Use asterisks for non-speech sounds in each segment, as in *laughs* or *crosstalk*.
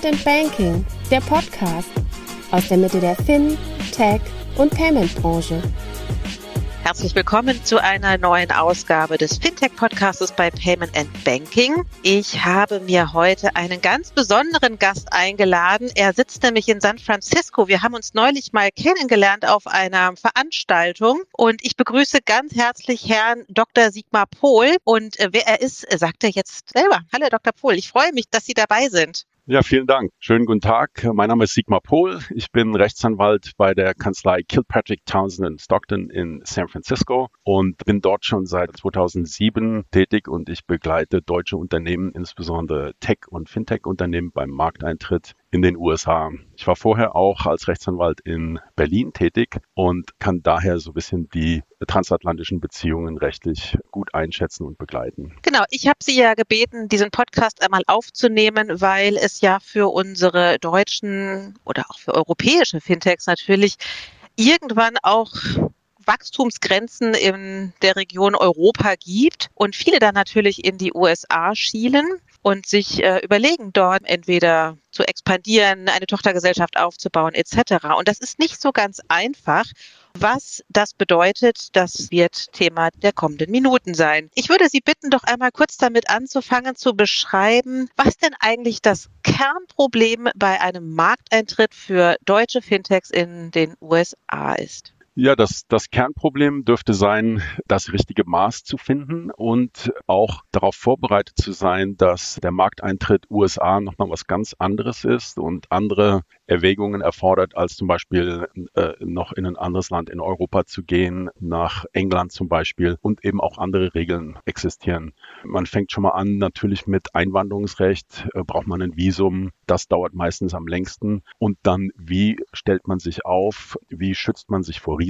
Payment and Banking, der Podcast aus der Mitte der Fin, Tech und Payment Branche. Herzlich willkommen zu einer neuen Ausgabe des Fintech-Podcastes bei Payment and Banking. Ich habe mir heute einen ganz besonderen Gast eingeladen. Er sitzt nämlich in San Francisco. Wir haben uns neulich mal kennengelernt auf einer Veranstaltung und ich begrüße ganz herzlich Herrn Dr. Sigmar Pohl. Und äh, wer er ist, sagt er jetzt selber. Hallo, Dr. Pohl. Ich freue mich, dass Sie dabei sind. Ja, vielen Dank. Schönen guten Tag. Mein Name ist Sigmar Pohl. Ich bin Rechtsanwalt bei der Kanzlei Kilpatrick Townsend Stockton in San Francisco und bin dort schon seit 2007 tätig und ich begleite deutsche Unternehmen, insbesondere Tech- und Fintech-Unternehmen beim Markteintritt in den USA. Ich war vorher auch als Rechtsanwalt in Berlin tätig und kann daher so ein bisschen die transatlantischen Beziehungen rechtlich gut einschätzen und begleiten. Genau, ich habe Sie ja gebeten, diesen Podcast einmal aufzunehmen, weil es ja für unsere deutschen oder auch für europäische Fintechs natürlich irgendwann auch Wachstumsgrenzen in der Region Europa gibt und viele dann natürlich in die USA schielen und sich äh, überlegen, dort entweder zu expandieren, eine Tochtergesellschaft aufzubauen etc. Und das ist nicht so ganz einfach. Was das bedeutet, das wird Thema der kommenden Minuten sein. Ich würde Sie bitten, doch einmal kurz damit anzufangen zu beschreiben, was denn eigentlich das Kernproblem bei einem Markteintritt für deutsche Fintechs in den USA ist. Ja, das, das Kernproblem dürfte sein, das richtige Maß zu finden und auch darauf vorbereitet zu sein, dass der Markteintritt USA nochmal was ganz anderes ist und andere Erwägungen erfordert, als zum Beispiel äh, noch in ein anderes Land in Europa zu gehen, nach England zum Beispiel und eben auch andere Regeln existieren. Man fängt schon mal an, natürlich mit Einwanderungsrecht, äh, braucht man ein Visum, das dauert meistens am längsten. Und dann, wie stellt man sich auf, wie schützt man sich vor Risiken,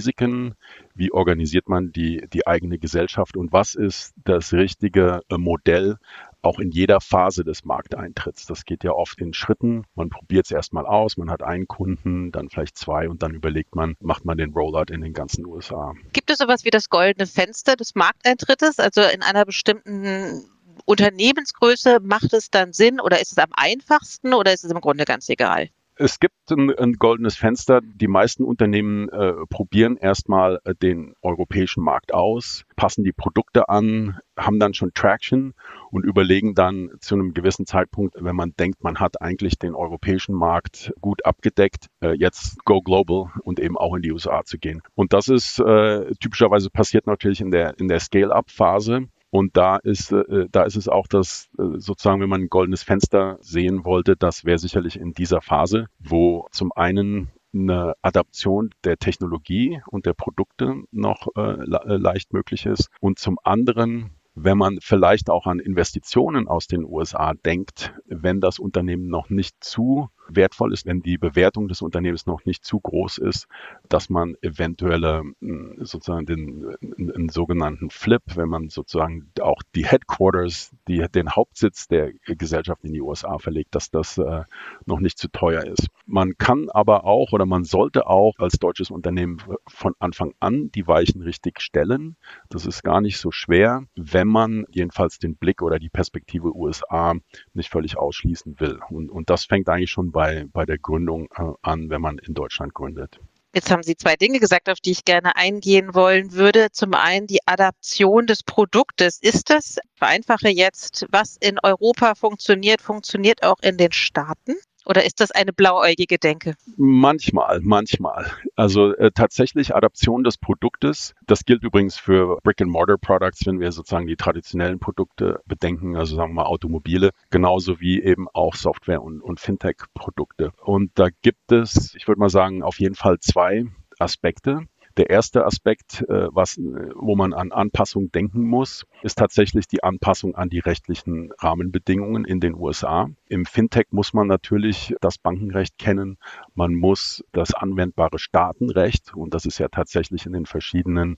wie organisiert man die, die eigene Gesellschaft und was ist das richtige äh, Modell, auch in jeder Phase des Markteintritts. Das geht ja oft in Schritten. Man probiert es erstmal aus, man hat einen Kunden, dann vielleicht zwei und dann überlegt man, macht man den Rollout in den ganzen USA. Gibt es sowas wie das goldene Fenster des Markteintrittes? Also in einer bestimmten Unternehmensgröße macht es dann Sinn oder ist es am einfachsten oder ist es im Grunde ganz egal? Es gibt ein, ein, goldenes Fenster. Die meisten Unternehmen äh, probieren erstmal äh, den europäischen Markt aus, passen die Produkte an, haben dann schon Traction und überlegen dann zu einem gewissen Zeitpunkt, wenn man denkt, man hat eigentlich den europäischen Markt gut abgedeckt, äh, jetzt go global und eben auch in die USA zu gehen. Und das ist äh, typischerweise passiert natürlich in der in der Scale-up-Phase. Und da ist, äh, da ist es auch das, äh, sozusagen, wenn man ein goldenes Fenster sehen wollte, das wäre sicherlich in dieser Phase, wo zum einen eine Adaption der Technologie und der Produkte noch äh, äh leicht möglich ist und zum anderen wenn man vielleicht auch an Investitionen aus den USA denkt, wenn das Unternehmen noch nicht zu wertvoll ist, wenn die Bewertung des Unternehmens noch nicht zu groß ist, dass man eventuelle hm, sozusagen den, den sogenannten Flip, wenn man sozusagen auch die Headquarters, die, den Hauptsitz der Gesellschaft in die USA verlegt, dass das äh, noch nicht zu teuer ist. Man kann aber auch oder man sollte auch als deutsches Unternehmen von Anfang an die Weichen richtig stellen. Das ist gar nicht so schwer, wenn man jedenfalls den Blick oder die Perspektive USA nicht völlig ausschließen will. Und, und das fängt eigentlich schon bei bei, bei der Gründung äh, an, wenn man in Deutschland gründet. Jetzt haben Sie zwei Dinge gesagt, auf die ich gerne eingehen wollen würde. Zum einen die Adaption des Produktes. Ist das, vereinfache jetzt, was in Europa funktioniert, funktioniert auch in den Staaten? Oder ist das eine blauäugige Denke? Manchmal, manchmal. Also äh, tatsächlich Adaption des Produktes. Das gilt übrigens für Brick-and-Mortar-Products, wenn wir sozusagen die traditionellen Produkte bedenken, also sagen wir mal Automobile, genauso wie eben auch Software- und, und Fintech-Produkte. Und da gibt es, ich würde mal sagen, auf jeden Fall zwei Aspekte. Der erste Aspekt, äh, was, äh, wo man an Anpassung denken muss, ist tatsächlich die Anpassung an die rechtlichen Rahmenbedingungen in den USA. Im Fintech muss man natürlich das Bankenrecht kennen. Man muss das anwendbare Staatenrecht, und das ist ja tatsächlich in den verschiedenen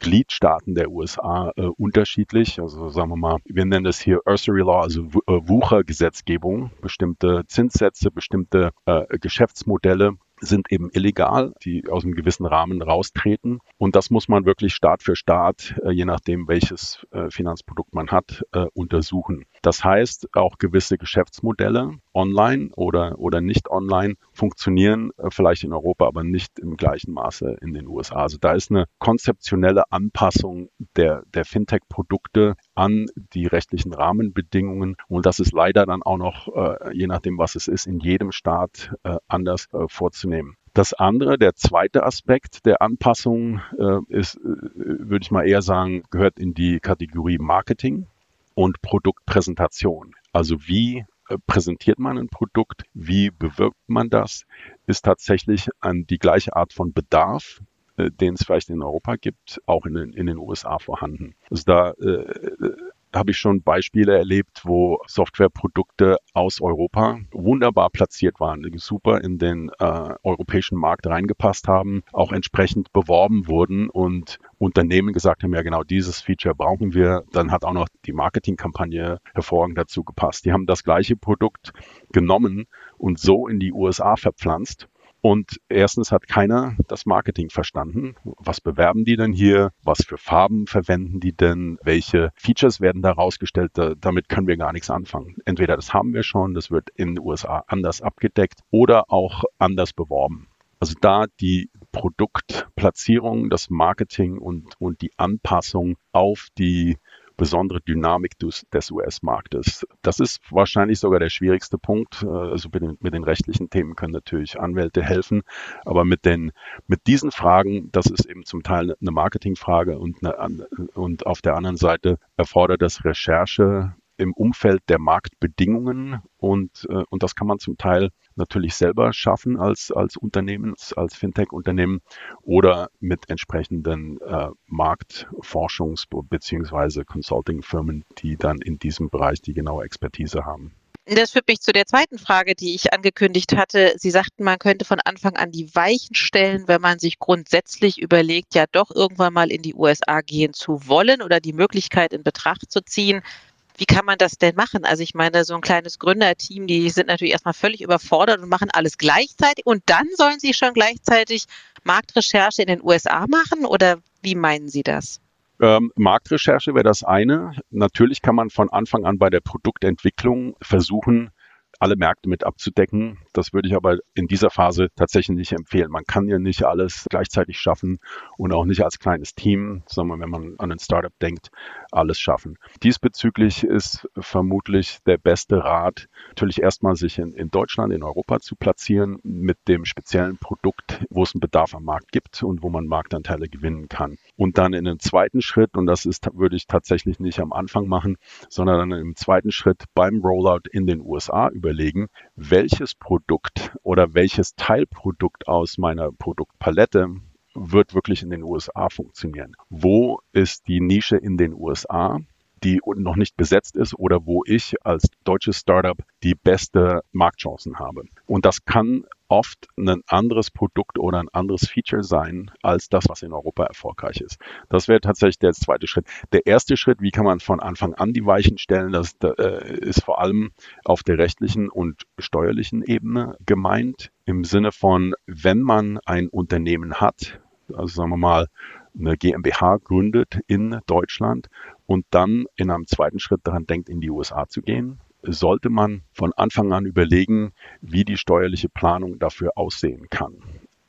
Gliedstaaten der USA äh, unterschiedlich. Also sagen wir mal, wir nennen es hier Usury Law, also äh, Wuchergesetzgebung, bestimmte Zinssätze, bestimmte äh, Geschäftsmodelle sind eben illegal, die aus einem gewissen Rahmen raustreten. Und das muss man wirklich Staat für Staat, äh, je nachdem welches äh, Finanzprodukt man hat, äh, untersuchen. Das heißt, auch gewisse Geschäftsmodelle online oder, oder nicht online funktionieren äh, vielleicht in Europa, aber nicht im gleichen Maße in den USA. Also da ist eine konzeptionelle Anpassung der, der Fintech-Produkte an die rechtlichen Rahmenbedingungen. Und das ist leider dann auch noch, äh, je nachdem, was es ist, in jedem Staat äh, anders vorzunehmen. Das andere, der zweite Aspekt der Anpassung ist, würde ich mal eher sagen, gehört in die Kategorie Marketing und Produktpräsentation. Also wie äh, präsentiert man ein Produkt, wie bewirbt man das, ist tatsächlich an die gleiche Art von Bedarf, äh, den es vielleicht in Europa gibt, auch in den, in den USA vorhanden. Also da äh, habe ich schon Beispiele erlebt, wo Softwareprodukte aus Europa wunderbar platziert waren, super in den äh, europäischen Markt reingepasst haben, auch entsprechend beworben wurden und Unternehmen gesagt haben, ja genau dieses Feature brauchen wir. Dann hat auch noch die Marketingkampagne hervorragend dazu gepasst. Die haben das gleiche Produkt genommen und so in die USA verpflanzt und erstens hat keiner das Marketing verstanden. Was bewerben die denn hier? Was für Farben verwenden die denn? Welche Features werden da rausgestellt? damit können wir gar nichts anfangen. Entweder das haben wir schon, das wird in den USA anders abgedeckt oder auch anders beworben. Also da die Produktplatzierung, das Marketing und, und die Anpassung auf die besondere Dynamik des, US-Marktes. Das ist wahrscheinlich sogar der schwierigste Punkt. Äh, also mit den, mit den rechtlichen Themen können natürlich Anwälte helfen, aber mit den mit diesen Fragen, das ist eben zum Teil eine Marketingfrage und, eine, und auf der anderen Seite erfordert das Recherche im Umfeld der Marktbedingungen und, äh, und das kann man zum Teil natürlich selber schaffen als, als Unternehmen, als Fintech-Unternehmen oder mit entsprechenden äh, Marktforschungs- bzw. Consulting-Firmen, die dann in diesem Bereich die genaue Expertise haben. Das führt mich zu der zweiten Frage, die ich angekündigt hatte. Sie sagten, man könnte von Anfang an die Weichen stellen, wenn man sich grundsätzlich überlegt, ja doch irgendwann mal in die USA gehen zu wollen oder die Möglichkeit in Betracht zu ziehen wie kann man das denn machen? Also ich meine, so ein kleines Gründerteam, die sind natürlich erstmal völlig überfordert und machen alles gleichzeitig und dann sollen sie schon gleichzeitig Marktrecherche in den USA machen oder wie meinen Sie das? Ähm, Marktrecherche wäre das eine. Natürlich kann man von Anfang an bei der Produktentwicklung versuchen, alle Märkte mit abzudecken. Das würde ich aber in dieser Phase tatsächlich nicht empfehlen. Man kann ja nicht alles gleichzeitig schaffen und auch nicht als kleines Team, sondern wenn man an ein Startup denkt, alles schaffen. Diesbezüglich ist vermutlich der beste Rat, natürlich erstmal sich in, in Deutschland, in Europa zu platzieren mit dem speziellen Produkt, wo es einen Bedarf am Markt gibt und wo man Marktanteile gewinnen kann. Und dann in einem zweiten Schritt, und das ist, würde ich tatsächlich nicht am Anfang machen, sondern dann im zweiten Schritt beim Rollout in den USA überlegen, welches Produkt oder welches Teilprodukt aus meiner Produktpalette wird wirklich in den USA funktionieren. Wo ist die Nische in den USA? die noch nicht besetzt ist oder wo ich als deutsches Startup die beste Marktchancen habe. Und das kann oft ein anderes Produkt oder ein anderes Feature sein als das, was in Europa erfolgreich ist. Das wäre tatsächlich der zweite Schritt. Der erste Schritt, wie kann man von Anfang an die Weichen stellen, das äh, ist vor allem auf der rechtlichen und steuerlichen Ebene gemeint. Im Sinne von, wenn man ein Unternehmen hat, also sagen wir mal, eine GmbH gründet in Deutschland und dann in einem zweiten Schritt daran denkt, in die USA zu gehen, sollte man von Anfang an überlegen, wie die steuerliche Planung dafür aussehen kann.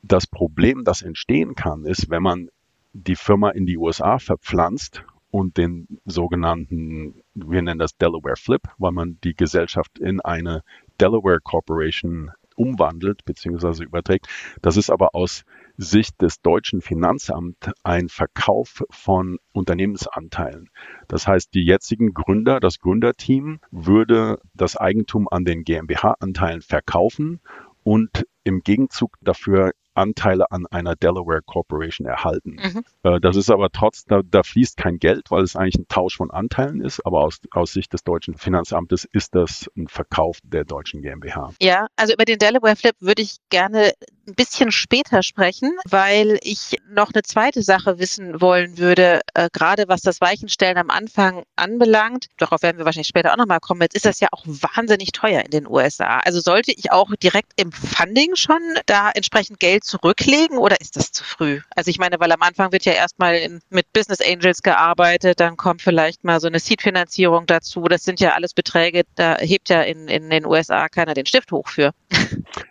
Das Problem, das entstehen kann, ist, wenn man die Firma in die USA verpflanzt und den sogenannten, wir nennen das Delaware Flip, weil man die Gesellschaft in eine Delaware Corporation umwandelt bzw. überträgt. Das ist aber aus Sicht des deutschen Finanzamts ein Verkauf von Unternehmensanteilen. Das heißt, die jetzigen Gründer, das Gründerteam würde das Eigentum an den GmbH-Anteilen verkaufen und im Gegenzug dafür Anteile an einer Delaware Corporation erhalten. Mhm. Äh, das ist aber trotz, da, da, fließt kein Geld, weil es eigentlich ein Tausch von Anteilen ist, aber aus, aus Sicht des deutschen Finanzamtes ist das ein Verkauf der deutschen GmbH. Ja, also über den Delaware Flip würde ich gerne ein bisschen später sprechen, weil ich noch eine zweite Sache wissen wollen würde, äh, gerade was das Weichenstellen am Anfang anbelangt. Darauf werden wir wahrscheinlich später auch nochmal kommen. Jetzt ist das ja auch wahnsinnig teuer in den USA. Also sollte ich auch direkt im Funding schon da entsprechend Geld zurücklegen oder ist das zu früh? Also ich meine, weil am Anfang wird ja erstmal mit Business Angels gearbeitet, dann kommt vielleicht mal so eine Seed-Finanzierung dazu. Das sind ja alles Beträge, da hebt ja in, in den USA keiner den Stift hoch für. *laughs*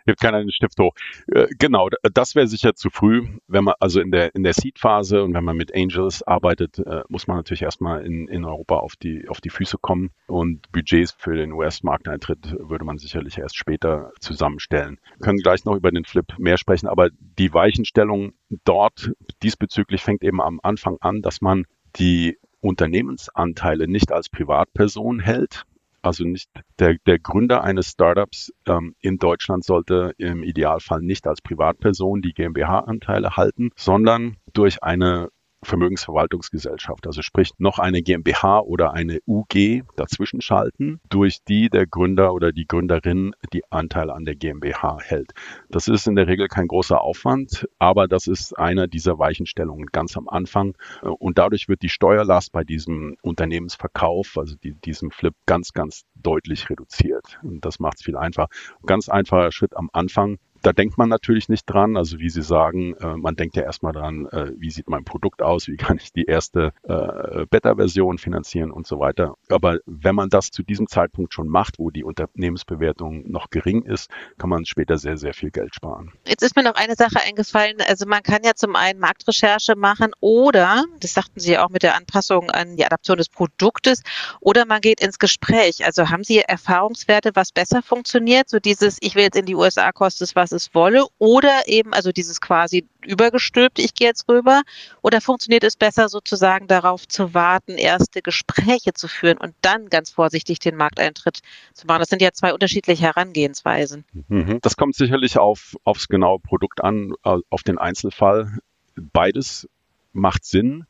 Hebt keiner den Stift hoch. Äh, genau, das wäre sicher zu früh, wenn man also in der in der Seed-Phase und wenn man mit Angels arbeitet, äh, muss man natürlich erstmal in, in Europa auf die auf die Füße kommen und Budgets für den US-Markteintritt würde man sicherlich erst später zusammenstellen. Wir können gleich noch über den Flip mehr sprechen, aber die Weichenstellung dort diesbezüglich fängt eben am Anfang an, dass man die Unternehmensanteile nicht als Privatperson hält, also nicht der, der Gründer eines Startups ähm, in Deutschland sollte im Idealfall nicht als Privatperson die GmbH-Anteile halten, sondern durch eine Vermögensverwaltungsgesellschaft, also sprich noch eine GmbH oder eine UG dazwischen schalten, durch die der Gründer oder die Gründerin die Anteile an der GmbH hält. Das ist in der Regel kein großer Aufwand, aber das ist einer dieser Weichenstellungen ganz am Anfang und dadurch wird die Steuerlast bei diesem Unternehmensverkauf, also die, diesem Flip, ganz, ganz deutlich reduziert. Und das macht es viel einfacher. Ganz einfacher Schritt am Anfang da denkt man natürlich nicht dran. Also wie Sie sagen, äh, man denkt ja erstmal dran, äh, wie sieht mein Produkt aus, wie kann ich die erste äh, Beta-Version finanzieren und so weiter. Aber wenn man das zu diesem Zeitpunkt schon macht, wo die Unternehmensbewertung noch gering ist, kann man später sehr, sehr viel Geld sparen. Jetzt ist mir noch eine Sache eingefallen. Also man kann ja zum einen Marktrecherche machen oder, das sagten Sie ja auch mit der Anpassung an die Adaption des Produktes, oder man geht ins Gespräch. Also haben Sie Erfahrungswerte, was besser funktioniert? So dieses, ich will jetzt in die USA, kostet es was es wolle oder eben also dieses quasi übergestülpt, ich gehe jetzt rüber oder funktioniert es besser sozusagen darauf zu warten, erste Gespräche zu führen und dann ganz vorsichtig den Markteintritt zu machen? Das sind ja zwei unterschiedliche Herangehensweisen. Mhm. Das kommt sicherlich auf, aufs genaue Produkt an, auf den Einzelfall. Beides macht Sinn.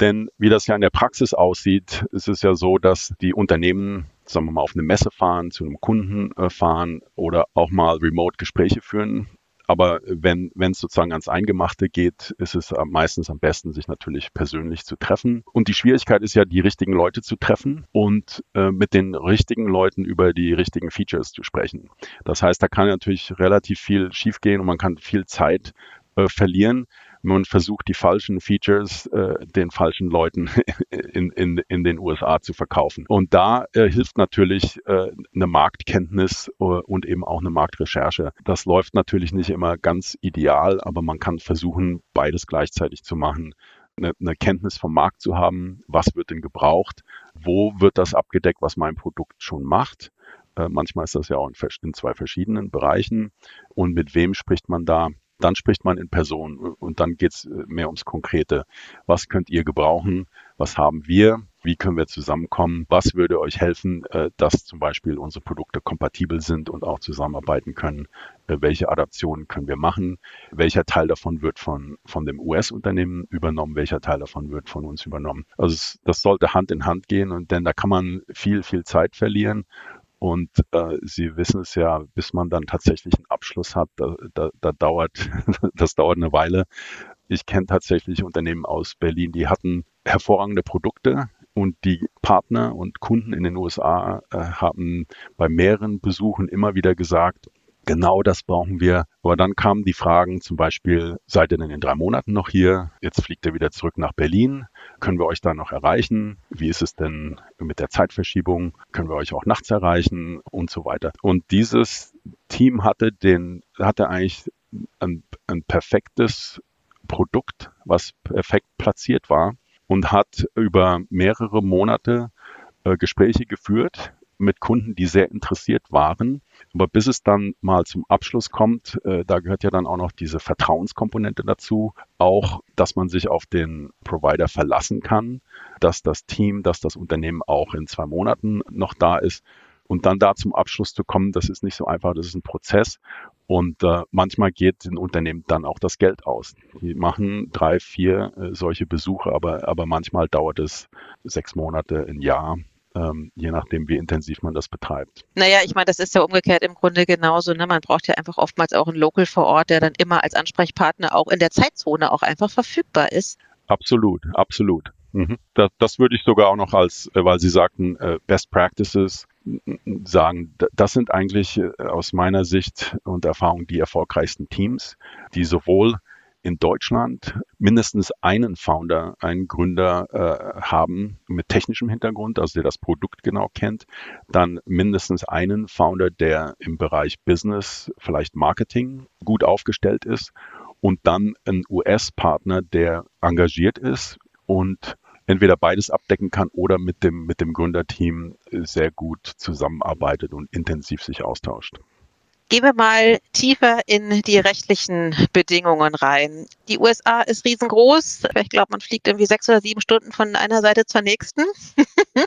Denn wie das ja in der Praxis aussieht, ist es ja so, dass die Unternehmen, sagen wir mal, auf eine Messe fahren, zu einem Kunden äh, fahren oder auch mal remote Gespräche führen. Aber wenn wenn es sozusagen ans Eingemachte geht, ist es meistens am besten, sich natürlich persönlich zu treffen. Und die Schwierigkeit ist ja, die richtigen Leute zu treffen und äh, mit den richtigen Leuten über die richtigen Features zu sprechen. Das heißt, da kann natürlich relativ viel schiefgehen und man kann viel Zeit äh, verlieren man versucht, die falschen Features äh, den falschen Leuten *laughs* in, in, in den USA zu verkaufen. Und da äh, hilft natürlich äh, eine Marktkenntnis äh, und eben auch eine Marktrecherche. Das läuft natürlich nicht immer ganz ideal, aber man kann versuchen, beides gleichzeitig zu machen. Eine, eine Kenntnis vom Markt zu haben, was wird denn gebraucht, wo wird das abgedeckt, was mein Produkt schon macht. Äh, manchmal ist das ja auch in, in zwei verschiedenen Bereichen. Und mit wem spricht man da? Dann spricht man in Person und dann geht es äh, mehr ums Konkrete. Was könnt ihr gebrauchen? Was haben wir? Wie können wir zusammenkommen? Was würde euch helfen, äh, dass zum Beispiel unsere Produkte kompatibel sind und auch zusammenarbeiten können? Äh, welche Adaptionen können wir machen? Welcher Teil davon wird von, von dem US-Unternehmen übernommen? Welcher Teil davon wird von uns übernommen? Also das sollte Hand in Hand gehen und denn da kann man viel, viel Zeit verlieren und äh, Sie wissen es ja, bis man dann tatsächlich einen Abschluss hat, da, da, da dauert, *laughs* das dauert eine Weile. Ich kenne tatsächlich Unternehmen aus Berlin, die hatten hervorragende Produkte und die Partner und Kunden in den USA äh, haben bei mehreren Besuchen immer wieder gesagt, Genau das brauchen wir. Aber dann kamen die Fragen zum Beispiel, seid ihr denn in drei Monaten noch hier? Jetzt fliegt ihr wieder zurück nach Berlin. Können wir euch da noch erreichen? Wie ist es denn mit der Zeitverschiebung? Können wir euch auch nachts erreichen? Und so weiter. Und dieses Team hatte den, hatte eigentlich ein, ein perfektes Produkt, was perfekt platziert war und hat über mehrere Monate äh, Gespräche geführt mit Kunden, die sehr interessiert waren. Aber bis es dann mal zum Abschluss kommt, äh, da gehört ja dann auch noch diese Vertrauenskomponente dazu, auch, dass man sich auf den Provider verlassen kann, dass das Team, dass das Unternehmen auch in zwei Monaten noch da ist. Und dann da zum Abschluss zu kommen, das ist nicht so einfach, das ist ein Prozess. Und äh, manchmal geht den Unternehmen dann auch das Geld aus. Die machen drei, vier äh, solche Besuche, aber, aber manchmal dauert es sechs Monate, ein Jahr, ähm, je nachdem, wie intensiv man das betreibt. Naja, ich meine, das ist ja umgekehrt im Grunde genauso. Ne? Man braucht ja einfach oftmals auch einen Local vor Ort, der dann immer als Ansprechpartner auch in der Zeitzone auch einfach verfügbar ist. Absolut, absolut. Mhm. Das, das, würde ich sogar auch noch als, äh, weil Sie sagten, äh, Best Practices sagen. Das sind eigentlich äh, aus meiner Sicht und Erfahrung die erfolgreichsten Teams, die sowohl in Deutschland mindestens einen Founder, einen Gründer äh, haben mit technischem Hintergrund, also der das Produkt genau kennt, dann mindestens einen Founder, der im Bereich Business, vielleicht Marketing gut aufgestellt ist und dann ein US-Partner, der engagiert ist und entweder beides abdecken kann oder mit dem, mit dem Gründerteam sehr gut zusammenarbeitet und intensiv sich austauscht. Gehen wir mal tiefer in die rechtlichen Bedingungen rein. Die USA ist riesengroß. Ich glaube, man fliegt irgendwie sechs oder sieben Stunden von einer Seite zur nächsten. *laughs*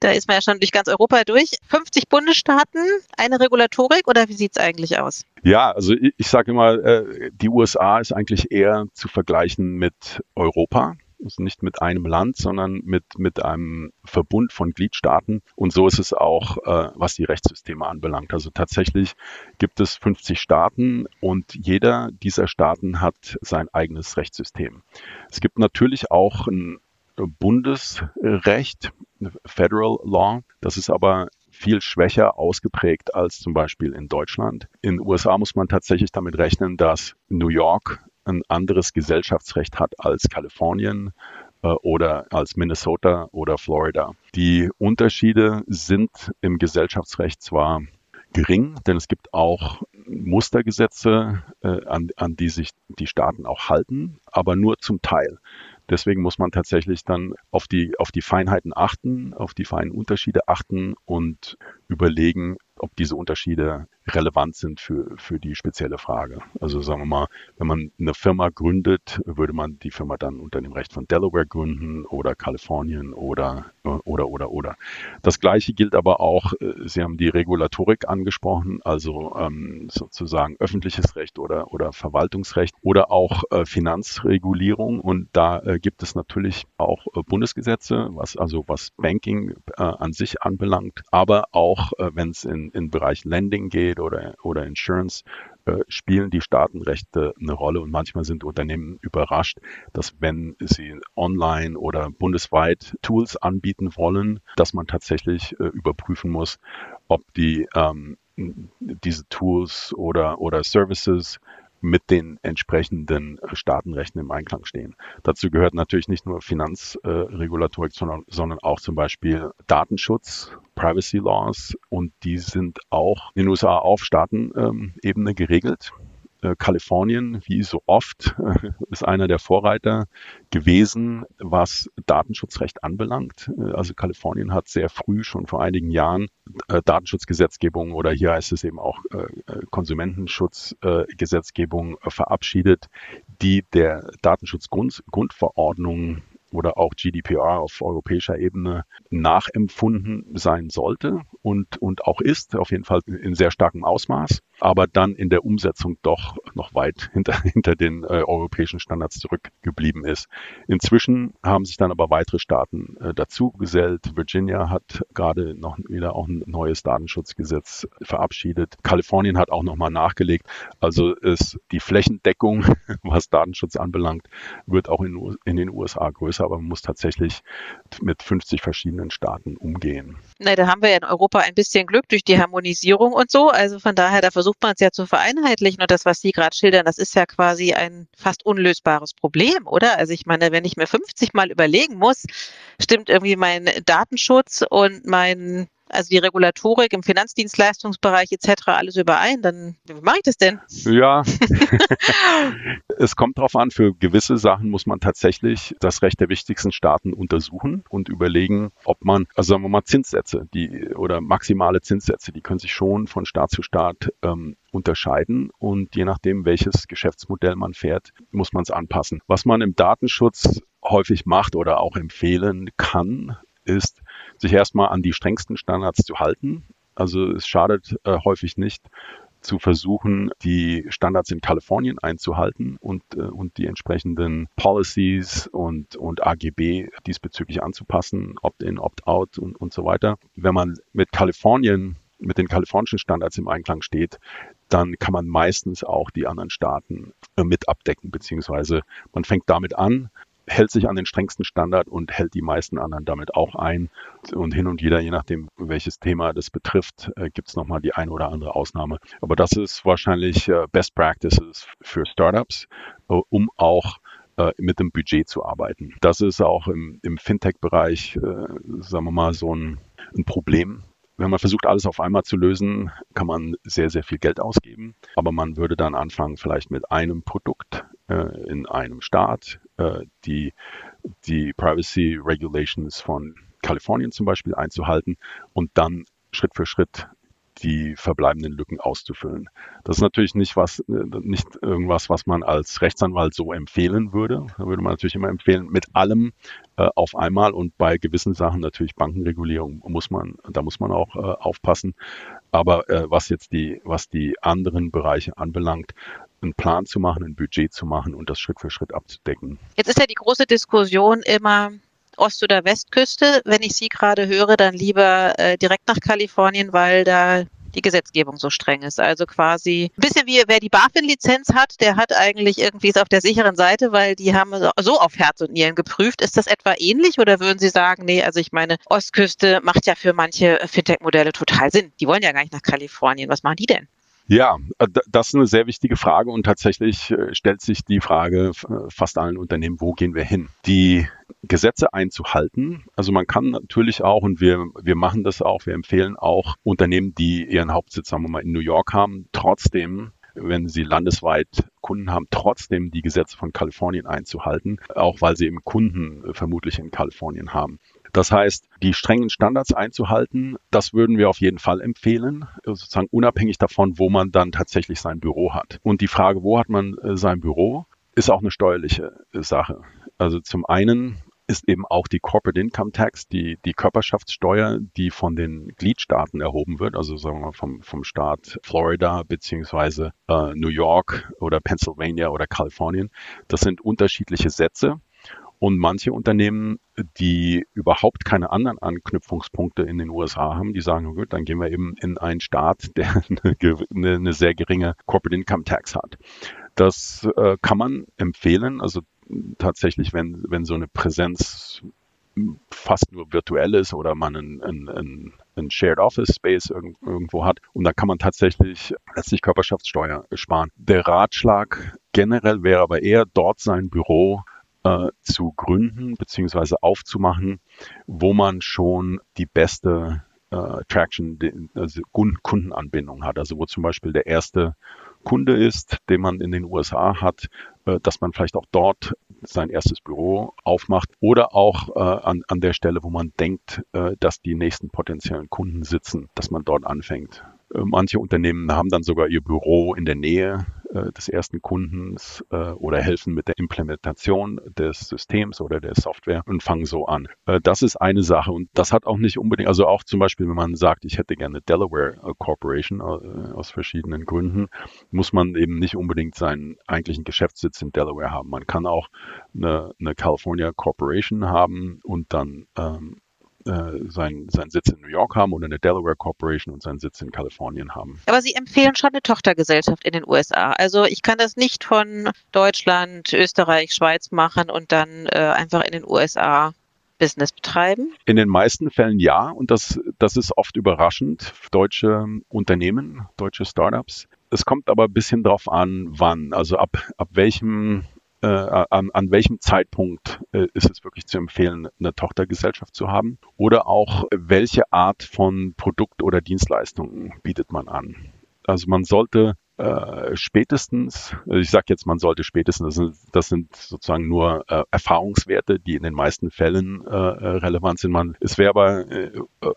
da ist man ja schon durch ganz Europa durch. 50 Bundesstaaten, eine Regulatorik oder wie sieht es eigentlich aus? Ja, also ich, ich sage immer, äh, die USA ist eigentlich eher zu vergleichen mit Europa ist nicht mit einem Land, sondern mit, mit einem Verbund von Gliedstaaten. Und so ist es auch, äh, was die Rechtssysteme anbelangt. Also tatsächlich gibt es 50 Staaten und jeder dieser Staaten hat sein eigenes Rechtssystem. Es gibt natürlich auch ein Bundesrecht, Federal Law. Das ist aber viel schwächer ausgeprägt als zum Beispiel in Deutschland. In den USA muss man tatsächlich damit rechnen, dass New York ein anderes Gesellschaftsrecht hat als Kalifornien äh, oder als Minnesota oder Florida. Die Unterschiede sind im Gesellschaftsrecht zwar gering, denn es gibt auch Mustergesetze, äh, an, an die sich die Staaten auch halten, aber nur zum Teil. Deswegen muss man tatsächlich dann auf die, auf die Feinheiten achten, auf die feinen Unterschiede achten und überlegen, ob diese Unterschiede relevant sind für, für die spezielle Frage. Also sagen wir mal, wenn man eine Firma gründet, würde man die Firma dann unter dem Recht von Delaware gründen oder Kalifornien oder, oder, oder, oder. Das Gleiche gilt aber auch, äh, Sie haben die Regulatorik angesprochen, also ähm, sozusagen öffentliches Recht oder, oder Verwaltungsrecht oder auch äh, Finanzregulierung. Und da äh, gibt es natürlich auch äh, Bundesgesetze, was also was Banking äh, an sich anbelangt, aber auch äh, wenn es in, in Bereich Lending geht oder, oder Insurance, äh, spielen die Staatenrechte eine Rolle. Und manchmal sind Unternehmen überrascht, dass wenn sie online oder bundesweit Tools anbieten wollen, dass man tatsächlich äh, überprüfen muss, ob die ähm, diese Tools oder, oder Services mit den entsprechenden äh, Staatenrechten im Einklang stehen. Dazu gehört natürlich nicht nur Finanzregulatorik, sondern, sondern auch zum Beispiel Datenschutz, Privacy Laws und die sind auch in den USA auf Staatenebene geregelt. Äh, Kalifornien, wie so oft, äh, *laughs* ist einer der Vorreiter gewesen, was Datenschutzrecht anbelangt. Äh, also Kalifornien hat sehr früh, schon vor einigen Jahren, Datenschutzgesetzgebung oder hier heißt es eben auch Konsumentenschutzgesetzgebung verabschiedet, die der Datenschutzgrundverordnung oder auch GDPR auf europäischer Ebene nachempfunden sein sollte und, und auch ist, auf jeden Fall in sehr starkem Ausmaß aber dann in der Umsetzung doch noch weit hinter, *laughs* hinter den äh, europäischen Standards zurückgeblieben ist. Inzwischen haben sich dann aber weitere Staaten äh, dazu gesellt. Virginia hat gerade noch wieder auch ein neues Datenschutzgesetz verabschiedet. Kalifornien hat auch nochmal nachgelegt. Also ist die Flächendeckung, *laughs* was Datenschutz anbelangt, wird auch in, in den USA größer, aber man muss tatsächlich mit 50 verschiedenen Staaten umgehen. Na, da haben wir ja in Europa ein bisschen Glück durch die Harmonisierung und so. Also von daher, da versucht man es ja zu vereinheitlichen und das, was Sie gerade schildern, das ist ja quasi ein fast unlösbares Problem, oder? Also ich meine, wenn ich mir 50 Mal überlegen muss, stimmt irgendwie mein Datenschutz und mein also die Regulatorik im Finanzdienstleistungsbereich etc. alles überein, dann wie mache ich das denn? Ja, *laughs* es kommt darauf an, für gewisse Sachen muss man tatsächlich das Recht der wichtigsten Staaten untersuchen und überlegen, ob man, also sagen wir mal Zinssätze, die oder maximale Zinssätze, die können sich schon von Staat zu Staat ähm, unterscheiden und je nachdem, welches Geschäftsmodell man fährt, muss man es anpassen. Was man im Datenschutz häufig macht oder auch empfehlen kann, ist, sich erstmal an die strengsten Standards zu halten. Also es schadet äh, häufig nicht, zu versuchen, die Standards in Kalifornien einzuhalten und, äh, und die entsprechenden Policies und, und AGB diesbezüglich anzupassen, Opt-in, Opt-out und, und so weiter. Wenn man mit Kalifornien mit den kalifornischen Standards im Einklang steht, dann kann man meistens auch die anderen Staaten äh, mit abdecken, beziehungsweise man fängt damit an, hält sich an den strengsten Standard und hält die meisten anderen damit auch ein. Und hin und wieder, je nachdem, welches Thema das betrifft, äh, gibt es nochmal die eine oder andere Ausnahme. Aber das ist wahrscheinlich äh, Best Practices für Startups, äh, um auch mit dem Budget zu arbeiten. Das ist auch im, im Fintech-Bereich, sagen wir mal, so ein, ein Problem, wenn man versucht, alles auf einmal zu lösen, kann man sehr, sehr viel Geld ausgeben. Aber man würde dann anfangen, vielleicht mit einem Produkt äh, in einem Staat, die, die Privacy Regulations von Kalifornien zum Beispiel einzuhalten und dann Schritt für Schritt die verbleibenden Lücken auszufüllen. Das ist natürlich nicht was, äh, nicht irgendwas, was man als Rechtsanwalt so empfehlen würde. Da würde man natürlich immer empfehlen, mit allem äh, auf einmal und bei gewissen Sachen natürlich Bankenregulierung muss man, da muss man auch äh, aufpassen. Aber äh, was jetzt die, was die anderen Bereiche anbelangt, einen Plan zu machen, ein Budget zu machen und das Schritt für Schritt abzudecken. Jetzt ist ja die große Diskussion immer, Ost- oder Westküste. Wenn ich Sie gerade höre, dann lieber äh, direkt nach Kalifornien, weil da die Gesetzgebung so streng ist. Also quasi ein bisschen wie wer die BaFin-Lizenz hat, der hat eigentlich irgendwie ist auf der sicheren Seite, weil die haben so auf Herz und Nieren geprüft. Ist das etwa ähnlich oder würden Sie sagen, nee, also ich meine, Ostküste macht ja für manche Fintech-Modelle total Sinn. Die wollen ja gar nicht nach Kalifornien. Was machen die denn? Ja, äh, das ist eine sehr wichtige Frage und tatsächlich äh, stellt sich die Frage äh, fast allen Unternehmen, wo gehen wir hin? Die Gesetze einzuhalten. Also man kann natürlich auch, und wir, wir machen das auch, wir empfehlen auch Unternehmen, die ihren Hauptsitz, sagen wir mal, in New York haben, trotzdem wenn sie landesweit Kunden haben, trotzdem die Gesetze von Kalifornien einzuhalten, auch weil sie eben Kunden vermutlich in Kalifornien haben. Das heißt, die strengen Standards einzuhalten, das würden wir auf jeden Fall empfehlen, sozusagen unabhängig davon, wo man dann tatsächlich sein Büro hat. Und die Frage, wo hat man äh, sein Büro, ist auch eine steuerliche äh, Sache. Also zum einen ist eben auch die Corporate Income Tax, die, die Körperschaftssteuer, die von den Gliedstaaten erhoben wird, also sagen wir mal vom, vom Staat Florida beziehungsweise äh, New York oder Pennsylvania oder Kalifornien. Das sind unterschiedliche Sätze. Und manche Unternehmen, die überhaupt keine anderen Anknüpfungspunkte in den USA haben, die sagen, gut, dann gehen wir eben in einen Staat, *laughs* der eine, eine sehr geringe Corporate Income Tax hat. Das äh, kann man empfehlen. Also tatsächlich, wenn, wenn so eine Präsenz fast nur virtuell ist oder man ein, ein, ein Shared Office Space irgendwo hat. Und da kann man tatsächlich letztlich Körperschaftssteuer sparen. Der Ratschlag generell wäre aber eher, dort sein Büro äh, zu gründen bzw. aufzumachen, wo man schon die beste äh, Traction, also Kundenanbindung hat. Also wo zum Beispiel der erste Kunde ist, den man in den USA hat, äh, dass man vielleicht auch dort sein erstes Büro aufmacht oder auch äh, an, an der Stelle, wo man denkt, äh, dass die nächsten potenziellen Kunden sitzen, dass man dort anfängt. Äh, manche Unternehmen haben dann sogar ihr Büro in der Nähe äh, des ersten Kundens äh, oder helfen mit der Implementation des Systems oder der Software und fangen so an. Das ist eine Sache und das hat auch nicht unbedingt, also auch zum Beispiel, wenn man sagt, ich hätte gerne Delaware Corporation aus verschiedenen Gründen, muss man eben nicht unbedingt seinen eigentlichen Geschäftssitz in Delaware haben. Man kann auch eine, eine California Corporation haben und dann ähm, äh, seinen, seinen Sitz in New York haben oder eine Delaware Corporation und seinen Sitz in Kalifornien haben. Aber Sie empfehlen schon eine Tochtergesellschaft in den USA. Also ich kann das nicht von Deutschland, Österreich, Schweiz machen und dann äh, einfach in den USA Business betreiben? In den meisten Fällen ja und das, das ist oft überraschend. Deutsche Unternehmen, deutsche Startups. Es kommt aber ein bisschen drauf an, wann. Also ab, ab welchem äh, an, an welchem Zeitpunkt äh, ist es wirklich zu empfehlen, eine Tochtergesellschaft zu haben? Oder auch, welche Art von Produkt oder Dienstleistungen bietet man an? Also man sollte äh, spätestens, also ich sage jetzt, man sollte spätestens, das sind, das sind sozusagen nur äh, Erfahrungswerte, die in den meisten Fällen äh, relevant sind. Man, es wäre aber, äh,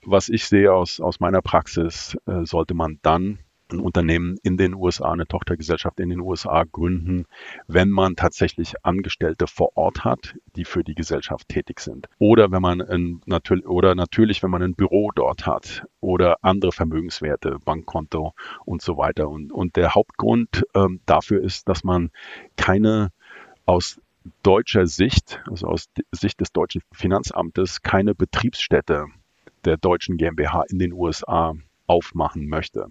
was ich sehe aus, aus meiner Praxis, äh, sollte man dann ein Unternehmen in den USA, eine Tochtergesellschaft in den USA gründen, wenn man tatsächlich Angestellte vor Ort hat, die für die Gesellschaft tätig sind. Oder wenn man ein, oder natürlich, wenn man ein Büro dort hat oder andere Vermögenswerte, Bankkonto und so weiter. Und, und der Hauptgrund ähm, dafür ist, dass man keine aus deutscher Sicht, also aus Sicht des deutschen Finanzamtes, keine Betriebsstätte der deutschen GmbH in den USA aufmachen möchte.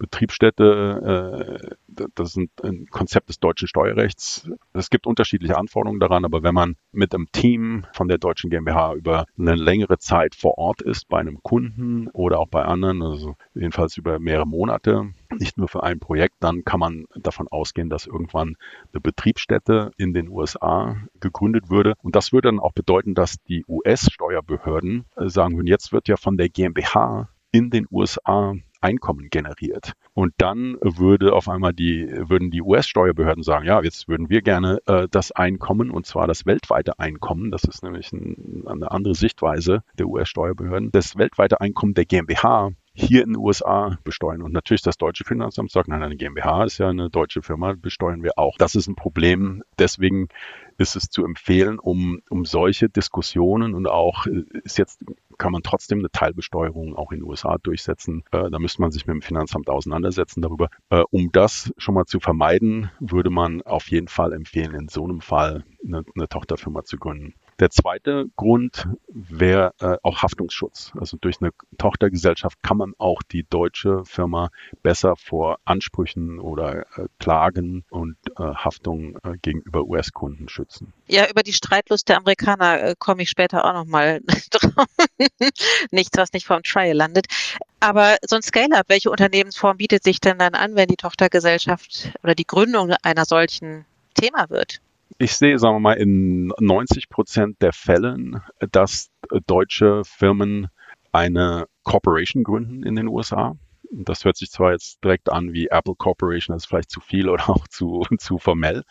Betriebsstätte, äh, das ist ein Konzept des deutschen Steuerrechts. Es gibt unterschiedliche Anforderungen daran, aber wenn man mit einem Team von der deutschen GmbH über eine längere Zeit vor Ort ist, bei einem Kunden oder auch bei anderen, also jedenfalls über mehrere Monate, nicht nur für ein Projekt, dann kann man davon ausgehen, dass irgendwann eine Betriebsstätte in den USA gegründet würde. Und das würde dann auch bedeuten, dass die US-Steuerbehörden sagen würden, jetzt wird ja von der GmbH in den USA Einkommen generiert. Und dann würde auf einmal die, würden die US-Steuerbehörden sagen, ja, jetzt würden wir gerne äh, das Einkommen, und zwar das weltweite Einkommen, das ist nämlich ein, eine andere Sichtweise der US-Steuerbehörden, das weltweite Einkommen der GmbH hier in den USA besteuern. Und natürlich das deutsche Finanzamt sagt, nein, eine GmbH ist ja eine deutsche Firma, besteuern wir auch. Das ist ein Problem. Deswegen ist es zu empfehlen, um, um solche Diskussionen und auch äh, ist jetzt kann man trotzdem eine Teilbesteuerung auch in den USA durchsetzen. Äh, da müsste man sich mit dem Finanzamt auseinandersetzen darüber. Äh, um das schon mal zu vermeiden, würde man auf jeden Fall empfehlen, in so einem Fall eine, eine Tochterfirma zu gründen. Der zweite Grund wäre äh, auch Haftungsschutz. Also durch eine Tochtergesellschaft kann man auch die deutsche Firma besser vor Ansprüchen oder äh, Klagen und äh, Haftung äh, gegenüber US-Kunden schützen. Ja, über die Streitlust der Amerikaner äh, komme ich später auch nochmal *laughs* drauf. Nichts, was nicht vom Trial landet. Aber so ein Scale-up, welche Unternehmensform bietet sich denn dann an, wenn die Tochtergesellschaft oder die Gründung einer solchen Thema wird? Ich sehe, sagen wir mal, in 90 Prozent der Fällen, dass deutsche Firmen eine Corporation gründen in den USA. Das hört sich zwar jetzt direkt an wie Apple Corporation, das ist vielleicht zu viel oder *laughs* auch zu, zu formell.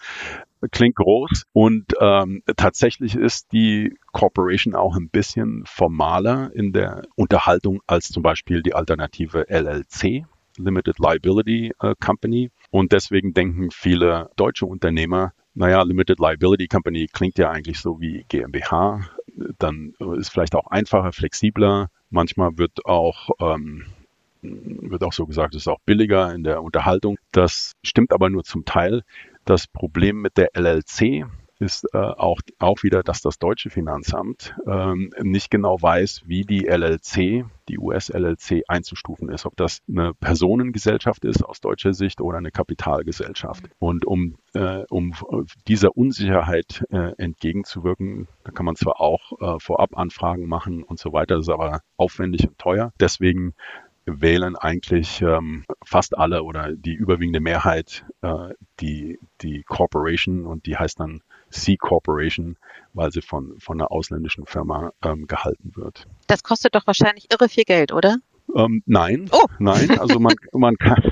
Klingt groß und ähm, tatsächlich ist die Corporation auch ein bisschen formaler in der Unterhaltung als zum Beispiel die Alternative LLC, Limited Liability äh, Company. Und deswegen denken viele deutsche Unternehmer, naja, Limited Liability Company klingt ja eigentlich so wie GmbH. Dann ist vielleicht auch einfacher, flexibler. Manchmal wird auch, ähm, wird auch so gesagt, es ist auch billiger in der Unterhaltung. Das stimmt aber nur zum Teil. Das Problem mit der LLC ist äh, auch, auch wieder, dass das deutsche Finanzamt ähm, nicht genau weiß, wie die LLC, die US-LLC einzustufen ist, ob das eine Personengesellschaft ist aus deutscher Sicht oder eine Kapitalgesellschaft. Und um, äh, um dieser Unsicherheit äh, entgegenzuwirken, da kann man zwar auch äh, vorab Anfragen machen und so weiter, das ist aber aufwendig und teuer. Deswegen wählen eigentlich ähm, fast alle oder die überwiegende Mehrheit äh, die, die Corporation und die heißt dann C Corporation, weil sie von, von einer ausländischen Firma ähm, gehalten wird. Das kostet doch wahrscheinlich irre viel Geld, oder? Ähm, nein, oh. *laughs* nein. Also man, man kann,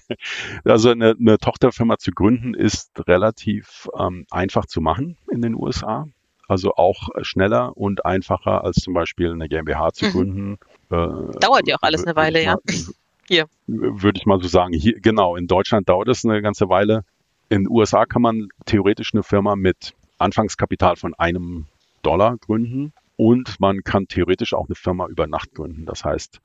*laughs* also eine, eine Tochterfirma zu gründen ist relativ ähm, einfach zu machen in den USA. Also auch schneller und einfacher als zum Beispiel eine GmbH zu mhm. gründen. Mhm. Äh, Dauert ja auch alles eine Weile, ja. *laughs* Hier. Würde ich mal so sagen. Hier, genau, in Deutschland dauert es eine ganze Weile. In den USA kann man theoretisch eine Firma mit Anfangskapital von einem Dollar gründen und man kann theoretisch auch eine Firma über Nacht gründen. Das heißt,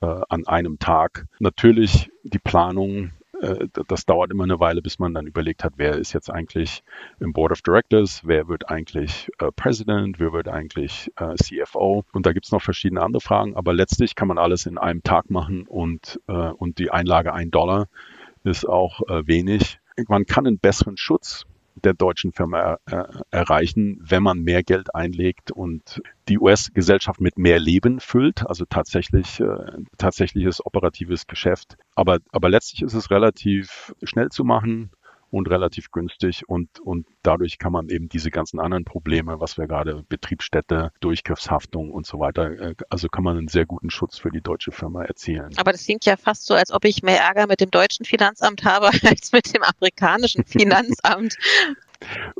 äh, an einem Tag. Natürlich die Planung, äh, das dauert immer eine Weile, bis man dann überlegt hat, wer ist jetzt eigentlich im Board of Directors, wer wird eigentlich äh, President, wer wird eigentlich äh, CFO. Und da gibt es noch verschiedene andere Fragen, aber letztlich kann man alles in einem Tag machen und, äh, und die Einlage ein Dollar ist auch äh, wenig man kann einen besseren Schutz der deutschen Firma äh, erreichen, wenn man mehr Geld einlegt und die US-Gesellschaft mit mehr Leben füllt, also tatsächlich äh, tatsächliches operatives Geschäft. Aber, aber letztlich ist es relativ schnell zu machen und relativ günstig und, und dadurch kann man eben diese ganzen anderen Probleme, was wir gerade Betriebsstätte, Durchgriffshaftung und so weiter, äh, also kann man einen sehr guten Schutz für die deutsche Firma erzielen. Aber das klingt ja fast so, als ob ich mehr Ärger mit dem deutschen Finanzamt habe *laughs* als mit dem amerikanischen *laughs* Finanzamt.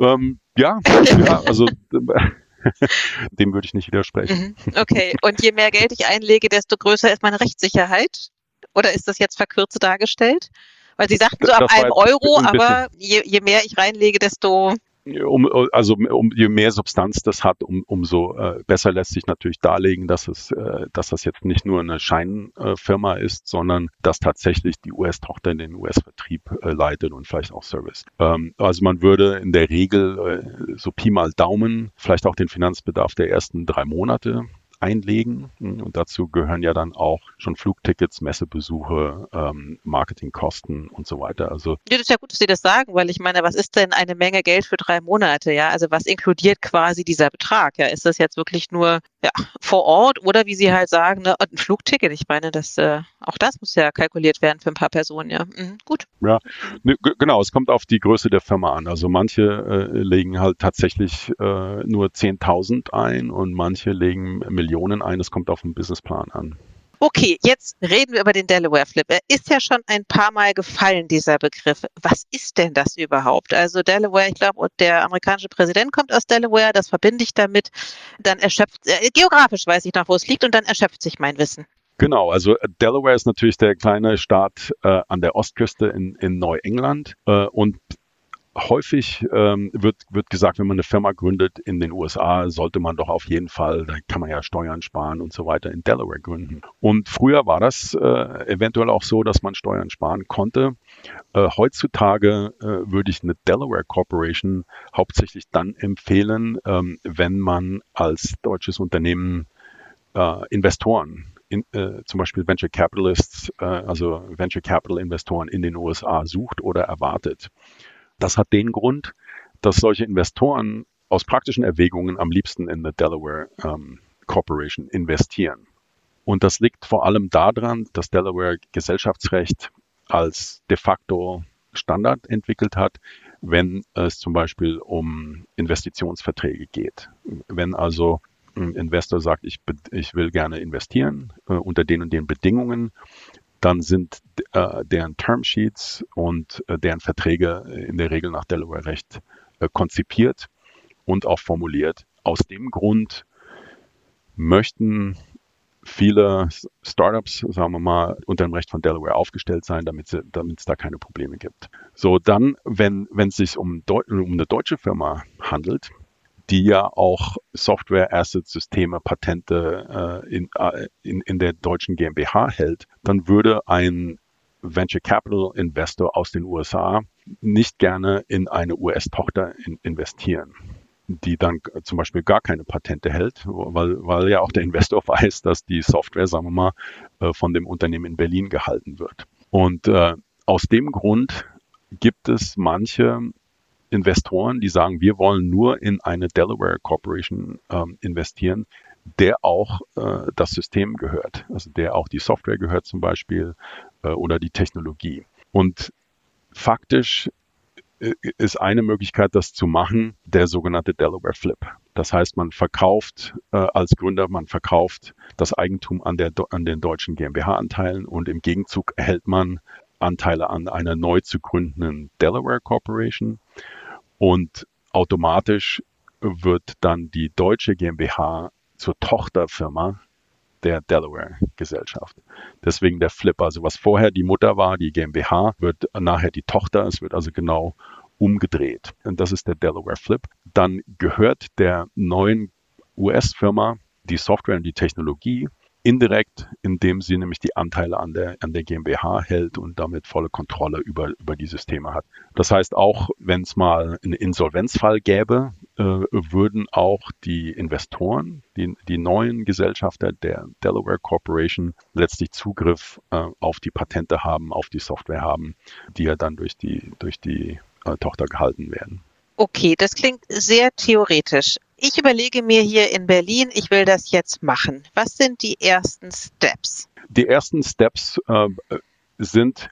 ähm, ja, ja, also *laughs* dem würde ich nicht widersprechen. Mhm. Okay, und je mehr Geld ich einlege, desto größer ist meine Rechtssicherheit? Oder ist das jetzt verkürzt dargestellt? Weil Sie sagten so ab einem Euro, aber je, je mehr ich reinlege, desto um, also um, je mehr Substanz das hat, um, umso äh, besser lässt sich natürlich darlegen, dass es, äh, dass das jetzt nicht nur eine Scheinfirma äh, ist, sondern dass tatsächlich die US-Tochter den US-Vertrieb äh, leitet und vielleicht auch Service. Ähm, also man würde in der Regel äh, so Pi mal Daumen vielleicht auch den Finanzbedarf der ersten drei Monate einlegen. Und dazu gehören ja dann auch schon Flugtickets, Messebesuche, ähm, Marketingkosten und so weiter. Also ja, das ist ja gut, dass Sie das sagen, weil ich meine, was ist denn eine Menge Geld für drei Monate? Ja, also was inkludiert quasi dieser Betrag? Ja, ist das jetzt wirklich nur ja, vor Ort oder wie Sie halt sagen, ne, ein Flugticket? Ich meine, das äh, auch das muss ja kalkuliert werden für ein paar Personen. Ja, mhm, gut. Ja, ne, genau. Es kommt auf die Größe der Firma an. Also manche äh, legen halt tatsächlich äh, nur 10.000 ein und manche legen Millionen Millionen ein. Es kommt auf den Businessplan an. Okay, jetzt reden wir über den Delaware Flip. Er ist ja schon ein paar Mal gefallen, dieser Begriff. Was ist denn das überhaupt? Also Delaware, ich glaube, der amerikanische Präsident kommt aus Delaware, das verbinde ich damit. Dann erschöpft, äh, geografisch weiß ich noch, wo es liegt und dann erschöpft sich mein Wissen. Genau, also Delaware ist natürlich der kleine Staat äh, an der Ostküste in, in Neuengland äh, und häufig ähm, wird, wird gesagt, wenn man eine Firma gründet in den USA, sollte man doch auf jeden Fall, da kann man ja Steuern sparen und so weiter, in Delaware gründen. Und früher war das äh, eventuell auch so, dass man Steuern sparen konnte. Äh, heutzutage äh, würde ich eine Delaware Corporation hauptsächlich dann empfehlen, ähm, wenn man als deutsches Unternehmen äh, Investoren in, äh, zum Beispiel Venture Capitalists, äh, also Venture Capital Investoren in den USA sucht oder erwartet. Das hat den Grund, dass solche Investoren aus praktischen Erwägungen am liebsten in eine Delaware ähm, Corporation investieren. Und das liegt vor allem daran, dass Delaware Gesellschaftsrecht als de facto Standard entwickelt hat, wenn es zum Beispiel um Investitionsverträge geht. Wenn also ein Investor sagt, ich, ich will gerne investieren äh, unter den und den Bedingungen, dann sind äh, deren Termsheets und äh, deren Verträge in der Regel nach Delaware-Recht äh, konzipiert und auch formuliert. Aus dem Grund möchten viele Startups, sagen wir mal, unter dem Recht von Delaware aufgestellt sein, damit es da keine Probleme gibt. So, dann, wenn es sich um, um eine deutsche Firma handelt, die ja auch Software-Asset-Systeme, Patente äh, in, äh, in, in der deutschen GmbH hält, dann würde ein Venture Capital Investor aus den USA nicht gerne in eine US-Tochter in, investieren, die dann zum Beispiel gar keine Patente hält, weil, weil ja auch der Investor *laughs* weiß, dass die Software, sagen wir mal, äh, von dem Unternehmen in Berlin gehalten wird. Und äh, aus dem Grund gibt es manche Investoren, die sagen, wir wollen nur in eine Delaware Corporation ähm, investieren, der auch äh, das System gehört, also der auch die Software gehört zum Beispiel äh, oder die Technologie. Und faktisch äh, ist eine Möglichkeit, das zu machen, der sogenannte Delaware Flip. Das heißt, man verkauft äh, als Gründer, man verkauft das Eigentum an, der, an den deutschen GmbH-Anteilen und im Gegenzug erhält man Anteile an einer neu zu gründenden Delaware Corporation und automatisch wird dann die deutsche GmbH zur Tochterfirma der Delaware Gesellschaft. Deswegen der Flip. Also was vorher die Mutter war, die GmbH, wird nachher die Tochter. Es wird also genau umgedreht. Und das ist der Delaware Flip. Dann gehört der neuen US-Firma die Software und die Technologie indirekt, indem sie nämlich die Anteile an der, an der GmbH hält und damit volle Kontrolle über, über die Systeme hat. Das heißt, auch wenn es mal einen Insolvenzfall gäbe, äh, würden auch die Investoren, die, die neuen Gesellschafter der Delaware Corporation letztlich Zugriff äh, auf die Patente haben, auf die Software haben, die ja dann durch die, durch die äh, Tochter gehalten werden. Okay, das klingt sehr theoretisch. Ich überlege mir hier in Berlin, ich will das jetzt machen. Was sind die ersten Steps? Die ersten Steps äh, sind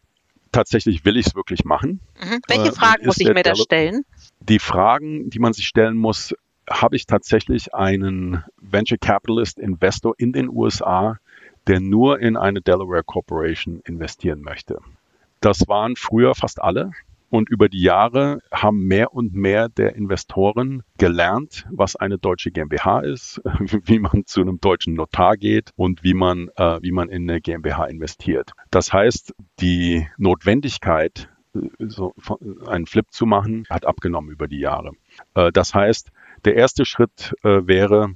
tatsächlich, will ich es wirklich machen? Mhm. Welche äh, Fragen muss ich mir da stellen? Die Fragen, die man sich stellen muss, habe ich tatsächlich einen Venture Capitalist Investor in den USA, der nur in eine Delaware Corporation investieren möchte. Das waren früher fast alle. Und über die Jahre haben mehr und mehr der Investoren gelernt, was eine deutsche GmbH ist, *laughs* wie man zu einem deutschen Notar geht und wie man, äh, wie man in eine GmbH investiert. Das heißt, die Notwendigkeit, äh, so einen Flip zu machen, hat abgenommen über die Jahre. Äh, das heißt, der erste Schritt äh, wäre,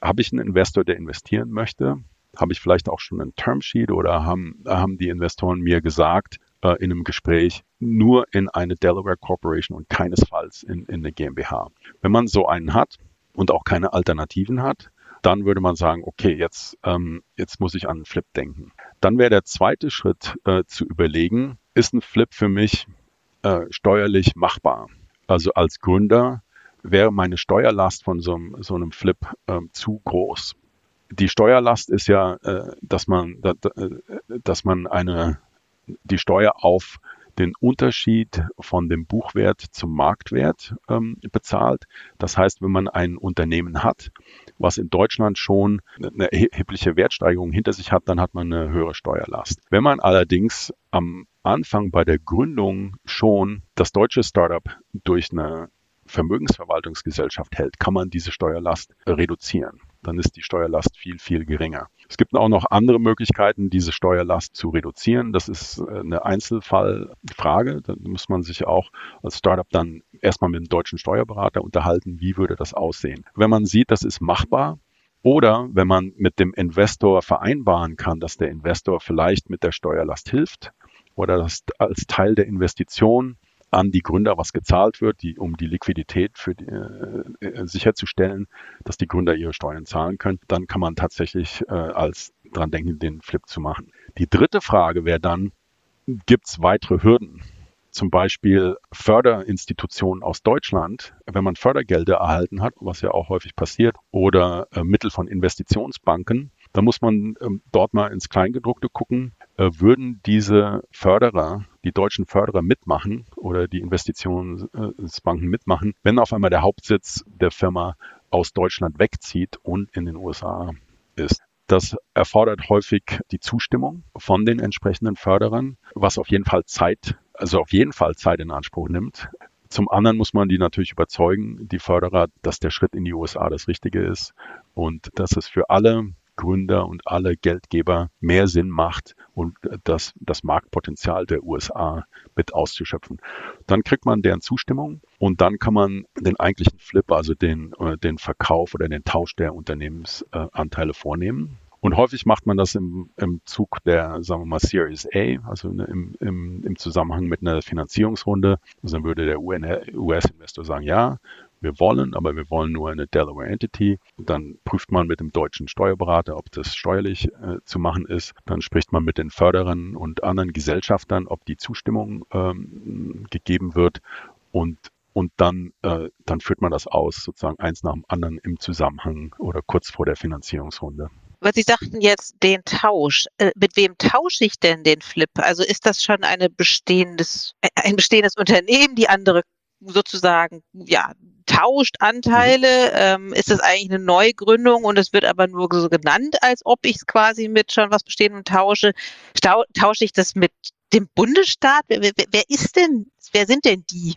habe ich einen Investor, der investieren möchte? Habe ich vielleicht auch schon ein Termsheet oder haben, haben die Investoren mir gesagt, äh, in einem Gespräch nur in eine Delaware Corporation und keinesfalls in, in eine GmbH. Wenn man so einen hat und auch keine Alternativen hat, dann würde man sagen, okay, jetzt, ähm, jetzt muss ich an einen Flip denken. Dann wäre der zweite Schritt äh, zu überlegen, ist ein Flip für mich äh, steuerlich machbar? Also als Gründer wäre meine Steuerlast von so, einem, so einem Flip äh, zu groß. Die Steuerlast ist ja, äh, dass man, äh, dass man eine die Steuer auf den Unterschied von dem Buchwert zum Marktwert ähm, bezahlt. Das heißt, wenn man ein Unternehmen hat, was in Deutschland schon eine erhebliche Wertsteigerung hinter sich hat, dann hat man eine höhere Steuerlast. Wenn man allerdings am Anfang bei der Gründung schon das deutsche Startup durch eine Vermögensverwaltungsgesellschaft hält, kann man diese Steuerlast reduzieren. Dann ist die Steuerlast viel, viel geringer. Es gibt auch noch andere Möglichkeiten, diese Steuerlast zu reduzieren. Das ist äh, eine Einzelfallfrage. Da muss man sich auch als Startup dann erstmal mit einem deutschen Steuerberater unterhalten, wie würde das aussehen. Wenn man sieht, das ist machbar, oder wenn man mit dem Investor vereinbaren kann, dass der Investor vielleicht mit der Steuerlast hilft oder das als Teil der Investition an die Gründer was gezahlt wird, die, um die Liquidität für die, äh, äh, sicherzustellen, dass die Gründer ihre Steuern zahlen können, dann kann man tatsächlich äh, als dran denken, den Flip zu machen. Die dritte Frage wäre dann, gibt es weitere Hürden? Zum Beispiel Förderinstitutionen aus Deutschland, wenn man Fördergelder erhalten hat, was ja auch häufig passiert, oder äh, Mittel von Investitionsbanken, da muss man ähm, dort mal ins Kleingedruckte gucken. Äh, würden diese Förderer, die deutschen Förderer mitmachen oder die Investitionsbanken mitmachen, wenn auf einmal der Hauptsitz der Firma aus Deutschland wegzieht und in den USA ist? Das erfordert häufig die Zustimmung von den entsprechenden Förderern, was auf jeden Fall Zeit, also auf jeden Fall Zeit in Anspruch nimmt. Zum anderen muss man die natürlich überzeugen, die Förderer, dass der Schritt in die USA das Richtige ist und dass es für alle Gründer und alle Geldgeber mehr Sinn macht und das, das Marktpotenzial der USA mit auszuschöpfen. Dann kriegt man deren Zustimmung und dann kann man den eigentlichen Flip, also den, äh, den Verkauf oder den Tausch der Unternehmensanteile vornehmen. Und häufig macht man das im, im Zug der, sagen wir mal, Series A, also im, im, im Zusammenhang mit einer Finanzierungsrunde. Also dann würde der US-Investor sagen, ja, wir wollen, aber wir wollen nur eine Delaware Entity. Dann prüft man mit dem deutschen Steuerberater, ob das steuerlich äh, zu machen ist. Dann spricht man mit den Förderern und anderen Gesellschaftern, ob die Zustimmung ähm, gegeben wird. Und und dann, äh, dann führt man das aus, sozusagen eins nach dem anderen im Zusammenhang oder kurz vor der Finanzierungsrunde. Weil Sie sagten jetzt den Tausch. Äh, mit wem tausche ich denn den Flip? Also ist das schon eine bestehendes, ein bestehendes Unternehmen, die andere sozusagen ja tauscht Anteile? Ähm, ist das eigentlich eine Neugründung und es wird aber nur so genannt, als ob ich es quasi mit schon was Bestehendem tausche? Stau tausche ich das mit dem Bundesstaat? Wer, wer, wer ist denn, wer sind denn die?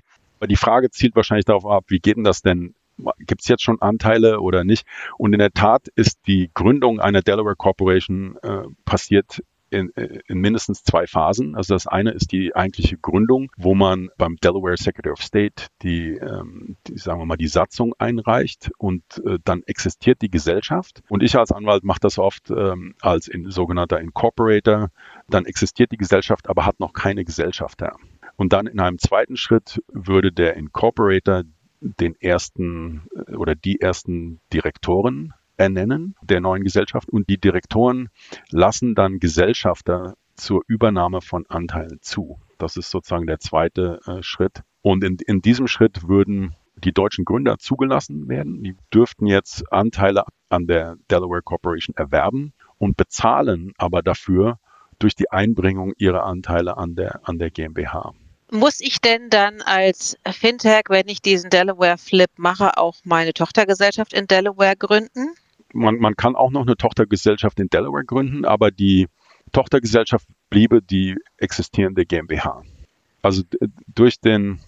Die Frage zielt wahrscheinlich darauf ab, wie geht denn das denn gibt es jetzt schon Anteile oder nicht? Und in der Tat ist die Gründung einer Delaware Corporation äh, passiert in, in mindestens zwei Phasen. Also das eine ist die eigentliche Gründung, wo man beim Delaware Secretary of State die, ähm, die sagen wir mal, die Satzung einreicht und äh, dann existiert die Gesellschaft. Und ich als Anwalt mache das oft ähm, als in, sogenannter Incorporator. Dann existiert die Gesellschaft, aber hat noch keine Gesellschafter. Und dann in einem zweiten Schritt würde der Incorporator den ersten äh, oder die ersten Direktoren ernennen der neuen Gesellschaft und die Direktoren lassen dann Gesellschafter zur Übernahme von Anteilen zu. Das ist sozusagen der zweite äh, Schritt. Und in, in diesem Schritt würden die deutschen Gründer zugelassen werden. Die dürften jetzt Anteile an der Delaware Corporation erwerben und bezahlen aber dafür durch die Einbringung ihrer Anteile an der, an der GmbH. Muss ich denn dann als Fintech, wenn ich diesen Delaware Flip mache, auch meine Tochtergesellschaft in Delaware gründen? Man, man kann auch noch eine Tochtergesellschaft in Delaware gründen, aber die Tochtergesellschaft bliebe die existierende GmbH. Also durch den,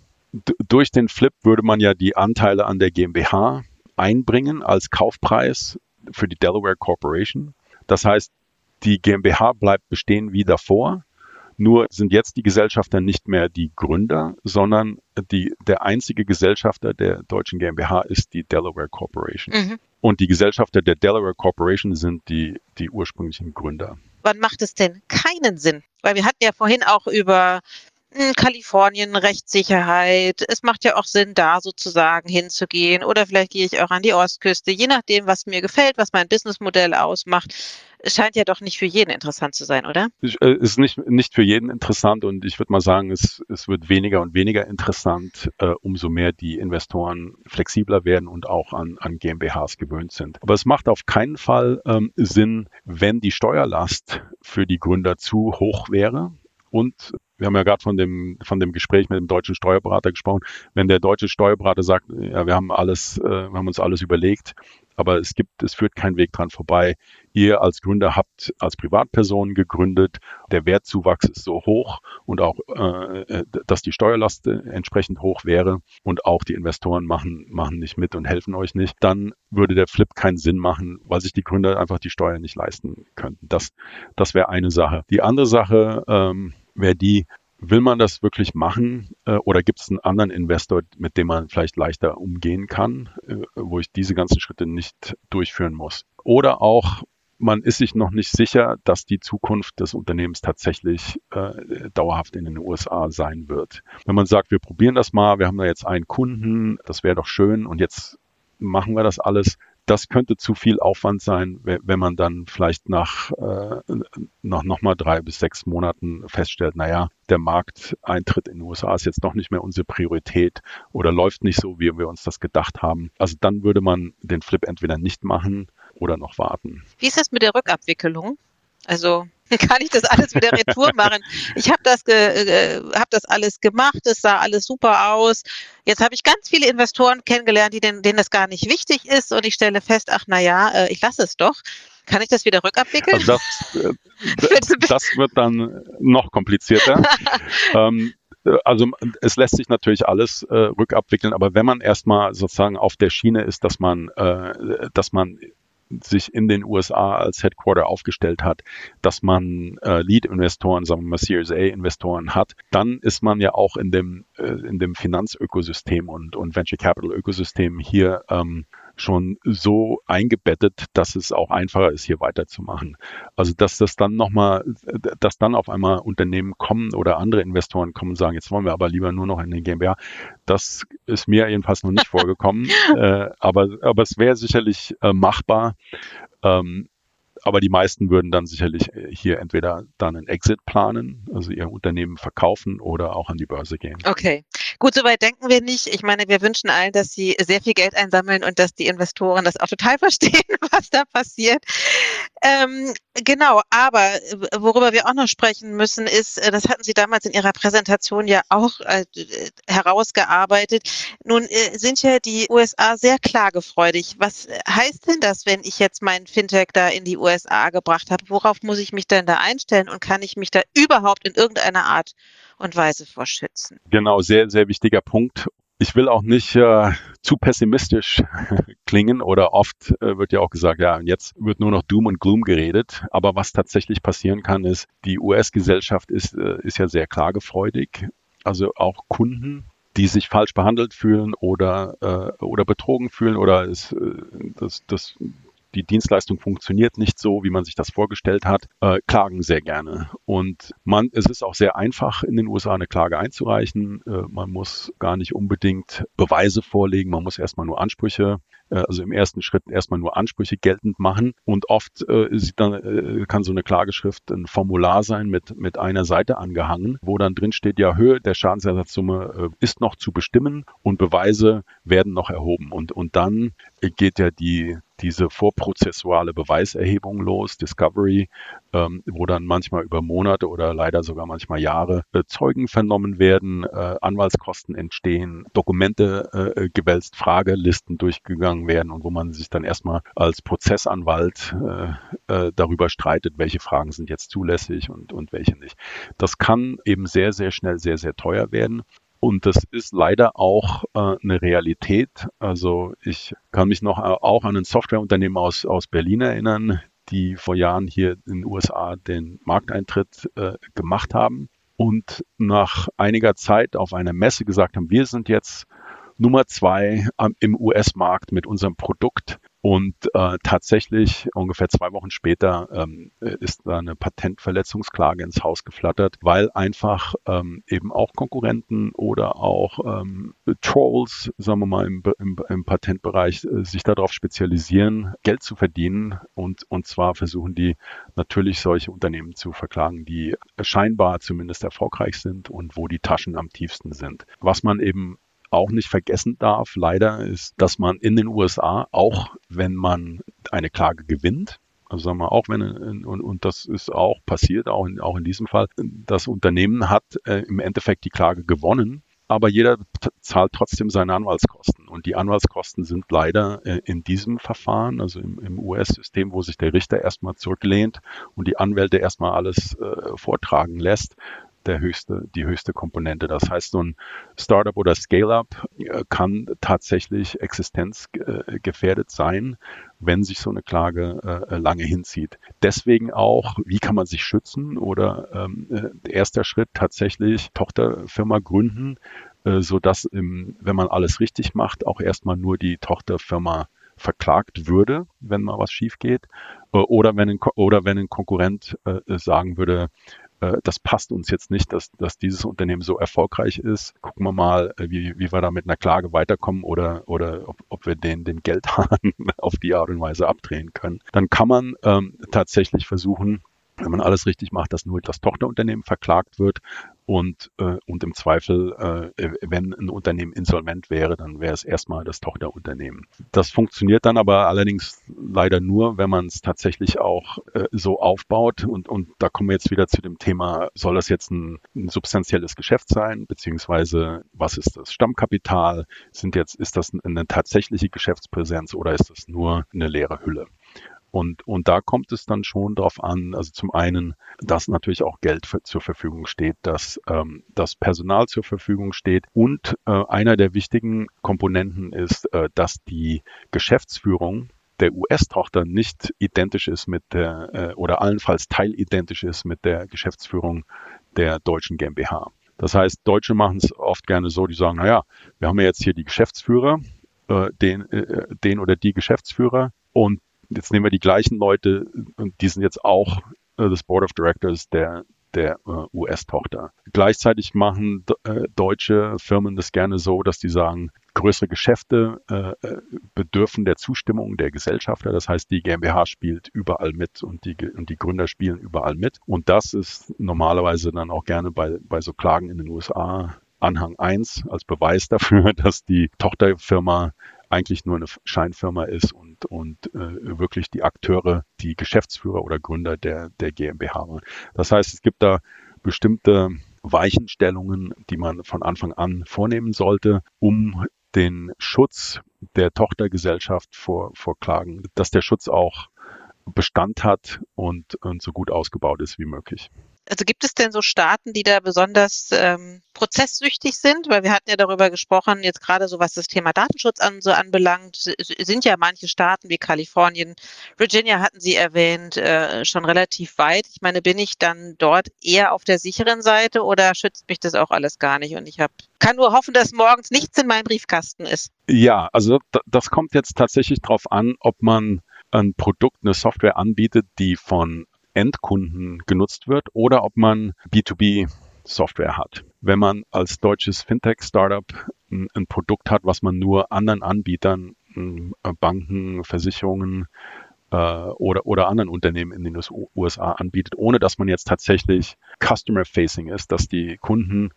durch den Flip würde man ja die Anteile an der GmbH einbringen als Kaufpreis für die Delaware Corporation. Das heißt, die GmbH bleibt bestehen wie davor. Nur sind jetzt die Gesellschafter nicht mehr die Gründer, sondern die, der einzige Gesellschafter der deutschen GmbH ist die Delaware Corporation. Mhm. Und die Gesellschafter der Delaware Corporation sind die, die ursprünglichen Gründer. Wann macht es denn keinen Sinn? Weil wir hatten ja vorhin auch über Kalifornien, Rechtssicherheit. Es macht ja auch Sinn, da sozusagen hinzugehen. Oder vielleicht gehe ich auch an die Ostküste, je nachdem, was mir gefällt, was mein Businessmodell ausmacht. Es scheint ja doch nicht für jeden interessant zu sein, oder? Es äh, ist nicht, nicht für jeden interessant und ich würde mal sagen, es, es wird weniger und weniger interessant, äh, umso mehr die Investoren flexibler werden und auch an, an GmbHs gewöhnt sind. Aber es macht auf keinen Fall ähm, Sinn, wenn die Steuerlast für die Gründer zu hoch wäre und wir haben ja gerade von dem, von dem Gespräch mit dem deutschen Steuerberater gesprochen. Wenn der deutsche Steuerberater sagt, ja, wir haben alles, äh, wir haben uns alles überlegt, aber es gibt, es führt kein Weg dran vorbei. Ihr als Gründer habt als Privatperson gegründet, der Wertzuwachs ist so hoch und auch, äh, äh dass die Steuerlast entsprechend hoch wäre und auch die Investoren machen, machen nicht mit und helfen euch nicht, dann würde der Flip keinen Sinn machen, weil sich die Gründer einfach die Steuern nicht leisten könnten. Das, das wäre eine Sache. Die andere Sache, ähm, wäre die, will man das wirklich machen äh, oder gibt es einen anderen Investor, mit dem man vielleicht leichter umgehen kann, äh, wo ich diese ganzen Schritte nicht durchführen muss? Oder auch, man ist sich noch nicht sicher, dass die Zukunft des Unternehmens tatsächlich äh, dauerhaft in den USA sein wird. Wenn man sagt, wir probieren das mal, wir haben da jetzt einen Kunden, das wäre doch schön und jetzt machen wir das alles, das könnte zu viel Aufwand sein, wenn man dann vielleicht nach, äh, nach nochmal drei bis sechs Monaten feststellt, naja, der Markteintritt in den USA ist jetzt doch nicht mehr unsere Priorität oder läuft nicht so, wie wir uns das gedacht haben. Also dann würde man den Flip entweder nicht machen oder noch warten. Wie ist das mit der Rückabwicklung? Also *laughs* kann ich das alles wieder retour machen. Ich habe das, äh, hab das alles gemacht, es sah alles super aus. Jetzt habe ich ganz viele Investoren kennengelernt, die denen, denen das gar nicht wichtig ist und ich stelle fest, ach na ja, äh, ich lasse es doch. Kann ich das wieder rückabwickeln? Also das, *laughs* äh, das wird dann noch komplizierter. *laughs* ähm, also es lässt sich natürlich alles äh, rückabwickeln, aber wenn man erstmal sozusagen auf der Schiene ist, dass man, äh, dass man sich in den USA als Headquarter aufgestellt hat, dass man äh, Lead-Investoren, sagen wir mal Series A-Investoren hat, dann ist man ja auch in dem, äh, in dem Finanzökosystem und, und Venture Capital-Ökosystem hier ähm, schon so eingebettet, dass es auch einfacher ist, hier weiterzumachen. Also dass das dann nochmal, dass dann auf einmal Unternehmen kommen oder andere Investoren kommen und sagen, jetzt wollen wir aber lieber nur noch in den GmbH, das ist mir jedenfalls noch nicht *laughs* vorgekommen. äh, aber, aber es wäre sicherlich äh, machbar. Ähm, aber die meisten würden dann sicherlich äh, hier entweder dann einen Exit planen, also ihr Unternehmen verkaufen oder auch an die Börse gehen. Okay, gut, soweit denken wir nicht. Ich meine, wir wünschen allen, dass sie sehr viel Geld einsammeln und dass die Investoren das auch total *laughs* verstehen, was da passiert. Ähm, genau, aber worüber wir auch noch sprechen müssen, ist, äh, das hatten Sie damals in Ihrer Präsentation ja auch äh, herausgearbeitet. Nun äh, sind ja die USA sehr klagefreudig. Was heißt denn das, wenn ich jetzt mein Fintech da in die USA gebracht habe? Worauf muss ich mich denn da einstellen und kann ich mich da überhaupt in irgendeiner Art und Weise vor schützen? Genau, sehr, sehr wichtiger Punkt ich will auch nicht äh, zu pessimistisch *laughs* klingen oder oft äh, wird ja auch gesagt, ja, jetzt wird nur noch Doom und Gloom geredet. Aber was tatsächlich passieren kann, ist, die US-Gesellschaft ist, äh, ist ja sehr klagefreudig. Also auch Kunden, die sich falsch behandelt fühlen oder, äh, oder betrogen fühlen oder es, äh, das, das die Dienstleistung funktioniert nicht so, wie man sich das vorgestellt hat, äh, klagen sehr gerne. Und man, es ist auch sehr einfach, in den USA eine Klage einzureichen. Äh, man muss gar nicht unbedingt Beweise vorlegen, man muss erstmal nur Ansprüche also im ersten Schritt erstmal nur Ansprüche geltend machen. Und oft äh, dann, äh, kann so eine Klageschrift ein Formular sein mit, mit einer Seite angehangen, wo dann drin steht, ja, Höhe der Schadensersatzsumme äh, ist noch zu bestimmen und Beweise werden noch erhoben. Und, und dann geht ja die, diese vorprozessuale Beweiserhebung los, Discovery, ähm, wo dann manchmal über Monate oder leider sogar manchmal Jahre äh, Zeugen vernommen werden, äh, Anwaltskosten entstehen, Dokumente äh, gewälzt, Fragelisten durchgegangen werden und wo man sich dann erstmal als Prozessanwalt äh, äh, darüber streitet, welche Fragen sind jetzt zulässig und, und welche nicht. Das kann eben sehr, sehr schnell sehr, sehr teuer werden. Und das ist leider auch äh, eine Realität. Also ich kann mich noch auch an ein Softwareunternehmen aus, aus Berlin erinnern, die vor Jahren hier in den USA den Markteintritt äh, gemacht haben und nach einiger Zeit auf einer Messe gesagt haben, wir sind jetzt Nummer zwei im US-Markt mit unserem Produkt und äh, tatsächlich ungefähr zwei Wochen später ähm, ist da eine Patentverletzungsklage ins Haus geflattert, weil einfach ähm, eben auch Konkurrenten oder auch ähm, Trolls, sagen wir mal im, im, im Patentbereich, äh, sich darauf spezialisieren, Geld zu verdienen und, und zwar versuchen die natürlich solche Unternehmen zu verklagen, die scheinbar zumindest erfolgreich sind und wo die Taschen am tiefsten sind. Was man eben auch nicht vergessen darf, leider, ist, dass man in den USA, auch wenn man eine Klage gewinnt, also sagen wir auch, wenn und, und das ist auch passiert, auch in, auch in diesem Fall, das Unternehmen hat äh, im Endeffekt die Klage gewonnen, aber jeder zahlt trotzdem seine Anwaltskosten. Und die Anwaltskosten sind leider äh, in diesem Verfahren, also im, im US-System, wo sich der Richter erstmal zurücklehnt und die Anwälte erstmal alles äh, vortragen lässt, der höchste, die höchste Komponente. Das heißt, so ein Startup oder Scale-up äh, kann tatsächlich existenzgefährdet sein, wenn sich so eine Klage äh, lange hinzieht. Deswegen auch, wie kann man sich schützen oder ähm, äh, erster Schritt tatsächlich Tochterfirma gründen, äh, so dass im, wenn man alles richtig macht, auch erstmal nur die Tochterfirma verklagt würde, wenn mal was schief geht, oder wenn ein, oder wenn ein Konkurrent äh, sagen würde, äh, das passt uns jetzt nicht, dass, dass dieses Unternehmen so erfolgreich ist. Gucken wir mal, äh, wie, wie wir da mit einer Klage weiterkommen oder, oder ob, ob wir den, den Geldhahn *laughs* auf die Art und Weise abdrehen können. Dann kann man ähm, tatsächlich versuchen, wenn man alles richtig macht, dass nur das Tochterunternehmen verklagt wird und, äh, und im Zweifel, äh, wenn ein Unternehmen insolvent wäre, dann wäre es erstmal das Tochterunternehmen. Das funktioniert dann aber allerdings leider nur, wenn man es tatsächlich auch äh, so aufbaut. Und, und da kommen wir jetzt wieder zu dem Thema, soll das jetzt ein, ein substanzielles Geschäft sein, beziehungsweise was ist das Stammkapital? Sind jetzt, ist das eine tatsächliche Geschäftspräsenz oder ist das nur eine leere Hülle? Und, und da kommt es dann schon darauf an, also zum einen, dass natürlich auch Geld für, zur Verfügung steht, dass ähm, das Personal zur Verfügung steht und äh, einer der wichtigen Komponenten ist, äh, dass die Geschäftsführung der US-Tochter nicht identisch ist mit der äh, oder allenfalls teilidentisch ist mit der Geschäftsführung der deutschen GmbH. Das heißt, Deutsche machen es oft gerne so, die sagen, naja, wir haben ja jetzt hier die Geschäftsführer, äh, den, äh, den oder die Geschäftsführer und jetzt nehmen wir die gleichen Leute und die sind jetzt auch äh, das Board of Directors der der äh, US-Tochter. Gleichzeitig machen äh, deutsche Firmen das gerne so, dass die sagen, größere Geschäfte äh, äh, bedürfen der Zustimmung der Gesellschafter. Das heißt, die GmbH spielt überall mit und die, und die Gründer spielen überall mit. Und das ist normalerweise dann auch gerne bei, bei so Klagen in den USA Anhang 1 als Beweis dafür, *laughs* dass die Tochterfirma eigentlich nur eine Scheinfirma ist und, und äh, wirklich die Akteure, die Geschäftsführer oder Gründer der, der GmbH waren. Das heißt, es gibt da bestimmte Weichenstellungen, die man von Anfang an vornehmen sollte, um den Schutz der Tochtergesellschaft vor, vor Klagen, dass der Schutz auch Bestand hat und, und so gut ausgebaut ist wie möglich. Also gibt es denn so Staaten, die da besonders ähm, prozesssüchtig sind? Weil wir hatten ja darüber gesprochen, jetzt gerade so was das Thema Datenschutz an, so anbelangt, sind ja manche Staaten wie Kalifornien, Virginia hatten Sie erwähnt, äh, schon relativ weit. Ich meine, bin ich dann dort eher auf der sicheren Seite oder schützt mich das auch alles gar nicht? Und ich hab, kann nur hoffen, dass morgens nichts in meinem Briefkasten ist. Ja, also das kommt jetzt tatsächlich darauf an, ob man ein Produkt, eine Software anbietet, die von Endkunden genutzt wird oder ob man B2B Software hat. Wenn man als deutsches Fintech-Startup ein, ein, Produkt hat, was man nur anderen Anbietern, äh, Banken, Versicherungen äh, oder, oder anderen Unternehmen in den USA anbietet, ohne dass man jetzt tatsächlich Customer-Facing ist, dass die Kunden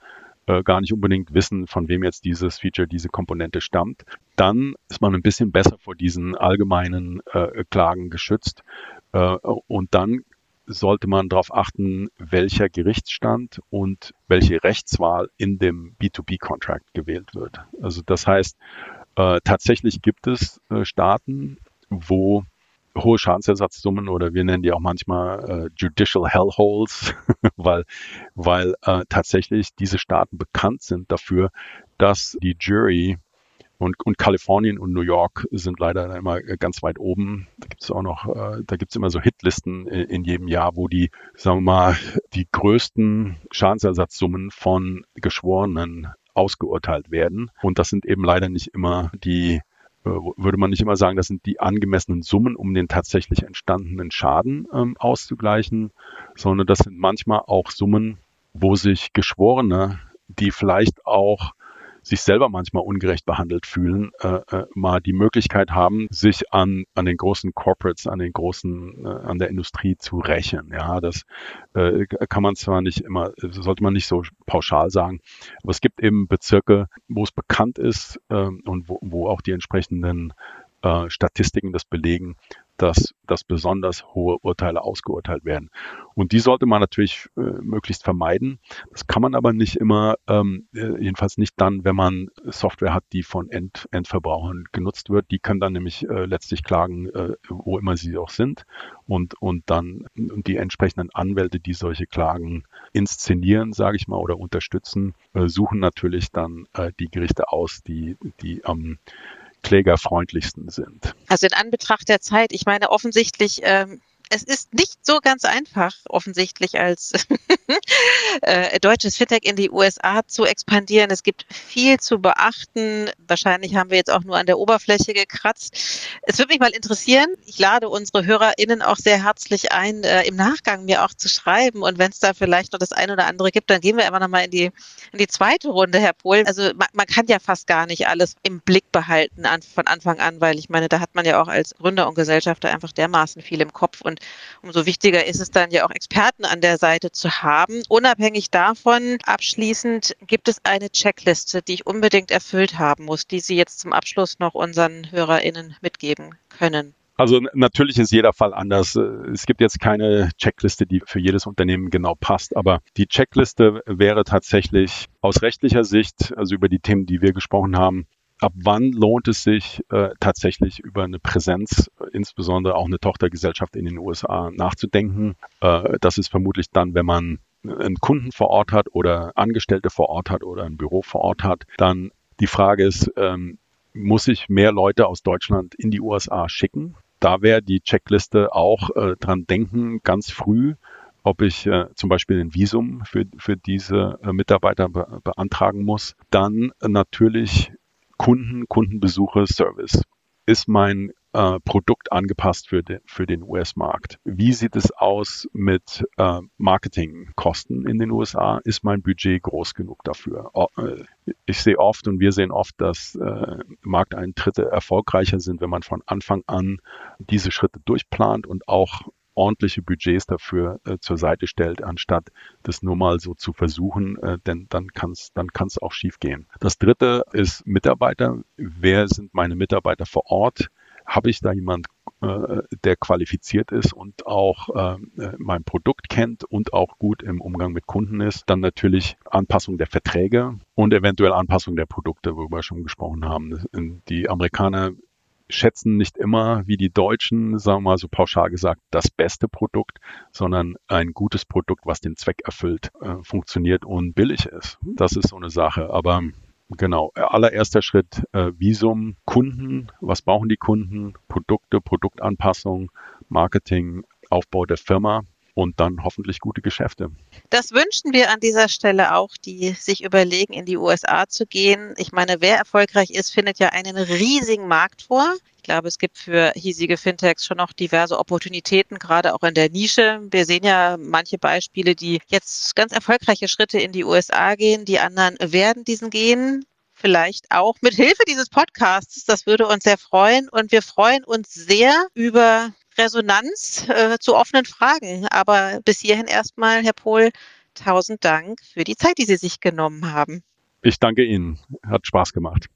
äh, gar nicht unbedingt wissen, von wem jetzt dieses Feature, diese Komponente stammt, dann ist man ein bisschen besser vor diesen allgemeinen äh, Klagen geschützt. Äh, und dann sollte man darauf achten, welcher Gerichtsstand und welche Rechtswahl in dem B2B-Contract gewählt wird. Also das heißt, äh, tatsächlich gibt es äh, Staaten, wo hohe Schadensersatzsummen oder wir nennen die auch manchmal äh, Judicial Hellholes, *laughs* weil, weil äh, tatsächlich diese Staaten bekannt sind dafür, dass die Jury und, und Kalifornien und New York sind leider immer ganz weit oben. Da gibt es auch noch, äh, da gibt es immer so Hitlisten in, in jedem Jahr, wo die, sagen wir mal, die größten Schadensersatzsummen von Geschworenen ausgeurteilt werden. Und das sind eben leider nicht immer die äh, würde man nicht immer sagen, das sind die angemessenen Summen, um den tatsächlich entstandenen Schaden ähm, auszugleichen, sondern das sind manchmal auch Summen, wo sich Geschworene, die vielleicht auch sich selber manchmal ungerecht behandelt fühlen, äh, äh, mal die Möglichkeit haben, sich an, an den großen Corporates, an den großen, äh, an der Industrie zu rächen. Ja, das äh, kann man zwar nicht immer, sollte man nicht so pauschal sagen, aber es gibt eben Bezirke, wo es bekannt ist äh, und wo, wo auch die entsprechenden äh, Statistiken das belegen, dass, dass besonders hohe Urteile ausgeurteilt werden. Und die sollte man natürlich äh, möglichst vermeiden. Das kann man aber nicht immer, ähm, äh, jedenfalls nicht dann, wenn man Software hat, die von End, Endverbrauchern genutzt wird. Die können dann nämlich äh, letztlich klagen, äh, wo immer sie auch sind. Und, und dann und die entsprechenden Anwälte, die solche Klagen inszenieren, sage ich mal, oder unterstützen, äh, suchen natürlich dann äh, die Gerichte aus, die, die am ähm, klägerfreundlichsten sind. Also in Anbetracht der Zeit, ich meine offensichtlich ähm, es ist nicht so ganz einfach, offensichtlich als *laughs* äh, deutsches Fintech in die USA zu expandieren. Es gibt viel zu beachten. Wahrscheinlich haben wir jetzt auch nur an der Oberfläche gekratzt. Es würde mich mal interessieren. Ich lade unsere HörerInnen auch sehr herzlich ein, äh, im Nachgang mir auch zu schreiben. Und wenn es da vielleicht noch das eine oder andere gibt, dann gehen wir einfach nochmal in die, in die zweite Runde, Herr Pohl. Also man, man kann ja fast gar nicht alles im Blick behalten an, von Anfang an, weil ich meine, da hat man ja auch als Gründer und Gesellschafter einfach dermaßen viel im Kopf und umso wichtiger ist es dann ja auch Experten an der Seite zu haben. Unabhängig davon, abschließend gibt es eine Checkliste, die ich unbedingt erfüllt haben muss, die Sie jetzt zum Abschluss noch unseren HörerInnen mitgeben können. Also natürlich ist jeder Fall anders. Es gibt jetzt keine Checkliste, die für jedes Unternehmen genau passt, aber die Checkliste wäre tatsächlich aus rechtlicher Sicht, also über die Themen, die wir gesprochen haben, ab wann lohnt es sich äh, tatsächlich über eine Präsenz, insbesondere auch eine Tochtergesellschaft in den USA nachzudenken. Äh, das ist vermutlich dann, wenn man einen Kunden vor Ort hat oder Angestellte vor Ort hat oder ein Büro vor Ort hat. Dann die Frage ist, ähm, muss ich mehr Leute aus Deutschland in die USA schicken? Da wäre die Checkliste auch äh, dran denken, ganz früh, ob ich äh, zum Beispiel ein Visum für, für diese äh, Mitarbeiter be beantragen muss. Dann natürlich Kunden, Kundenbesuche, Service. Ist mein äh, Produkt angepasst für, de, für den US-Markt? Wie sieht es aus mit äh, Marketingkosten in den USA? Ist mein Budget groß genug dafür? Äh, ich sehe oft und wir sehen oft, dass äh, Markteintritte erfolgreicher sind, wenn man von Anfang an diese Schritte durchplant und auch ordentliche Budgets dafür äh, zur Seite stellt, anstatt das nur mal so zu versuchen, äh, denn dann kann es dann kann's auch schief gehen. Das dritte ist Mitarbeiter. Wer sind meine Mitarbeiter vor Ort? Habe ich da jemand, äh, der qualifiziert ist und auch äh, mein Produkt kennt und auch gut im Umgang mit Kunden ist? Dann natürlich Anpassung der Verträge und eventuell Anpassung der Produkte, worüber wir schon gesprochen haben. Die Amerikaner schätzen nicht immer wie die Deutschen, sagen wir mal so pauschal gesagt, das beste Produkt, sondern ein gutes Produkt, was den Zweck erfüllt, äh, funktioniert und billig ist. Das ist so eine Sache. Aber genau, allererster Schritt, äh, Visum, Kunden, was brauchen die Kunden, Produkte, Produktanpassung, Marketing, Aufbau der Firma und dann hoffentlich gute Geschäfte. Das wünschen wir an dieser Stelle auch, die sich überlegen, in die USA zu gehen. Ich meine, wer erfolgreich ist, findet ja einen riesigen Markt vor. Ich glaube, es gibt für hiesige Fintechs schon noch diverse Opportunitäten, gerade auch in der Nische. Wir sehen ja manche Beispiele, die jetzt ganz erfolgreiche Schritte in die USA gehen. Die anderen werden diesen gehen vielleicht auch mit Hilfe dieses Podcasts. Das würde uns sehr freuen. Und wir freuen uns sehr über Resonanz äh, zu offenen Fragen. Aber bis hierhin erstmal, Herr Pohl, tausend Dank für die Zeit, die Sie sich genommen haben. Ich danke Ihnen. Hat Spaß gemacht.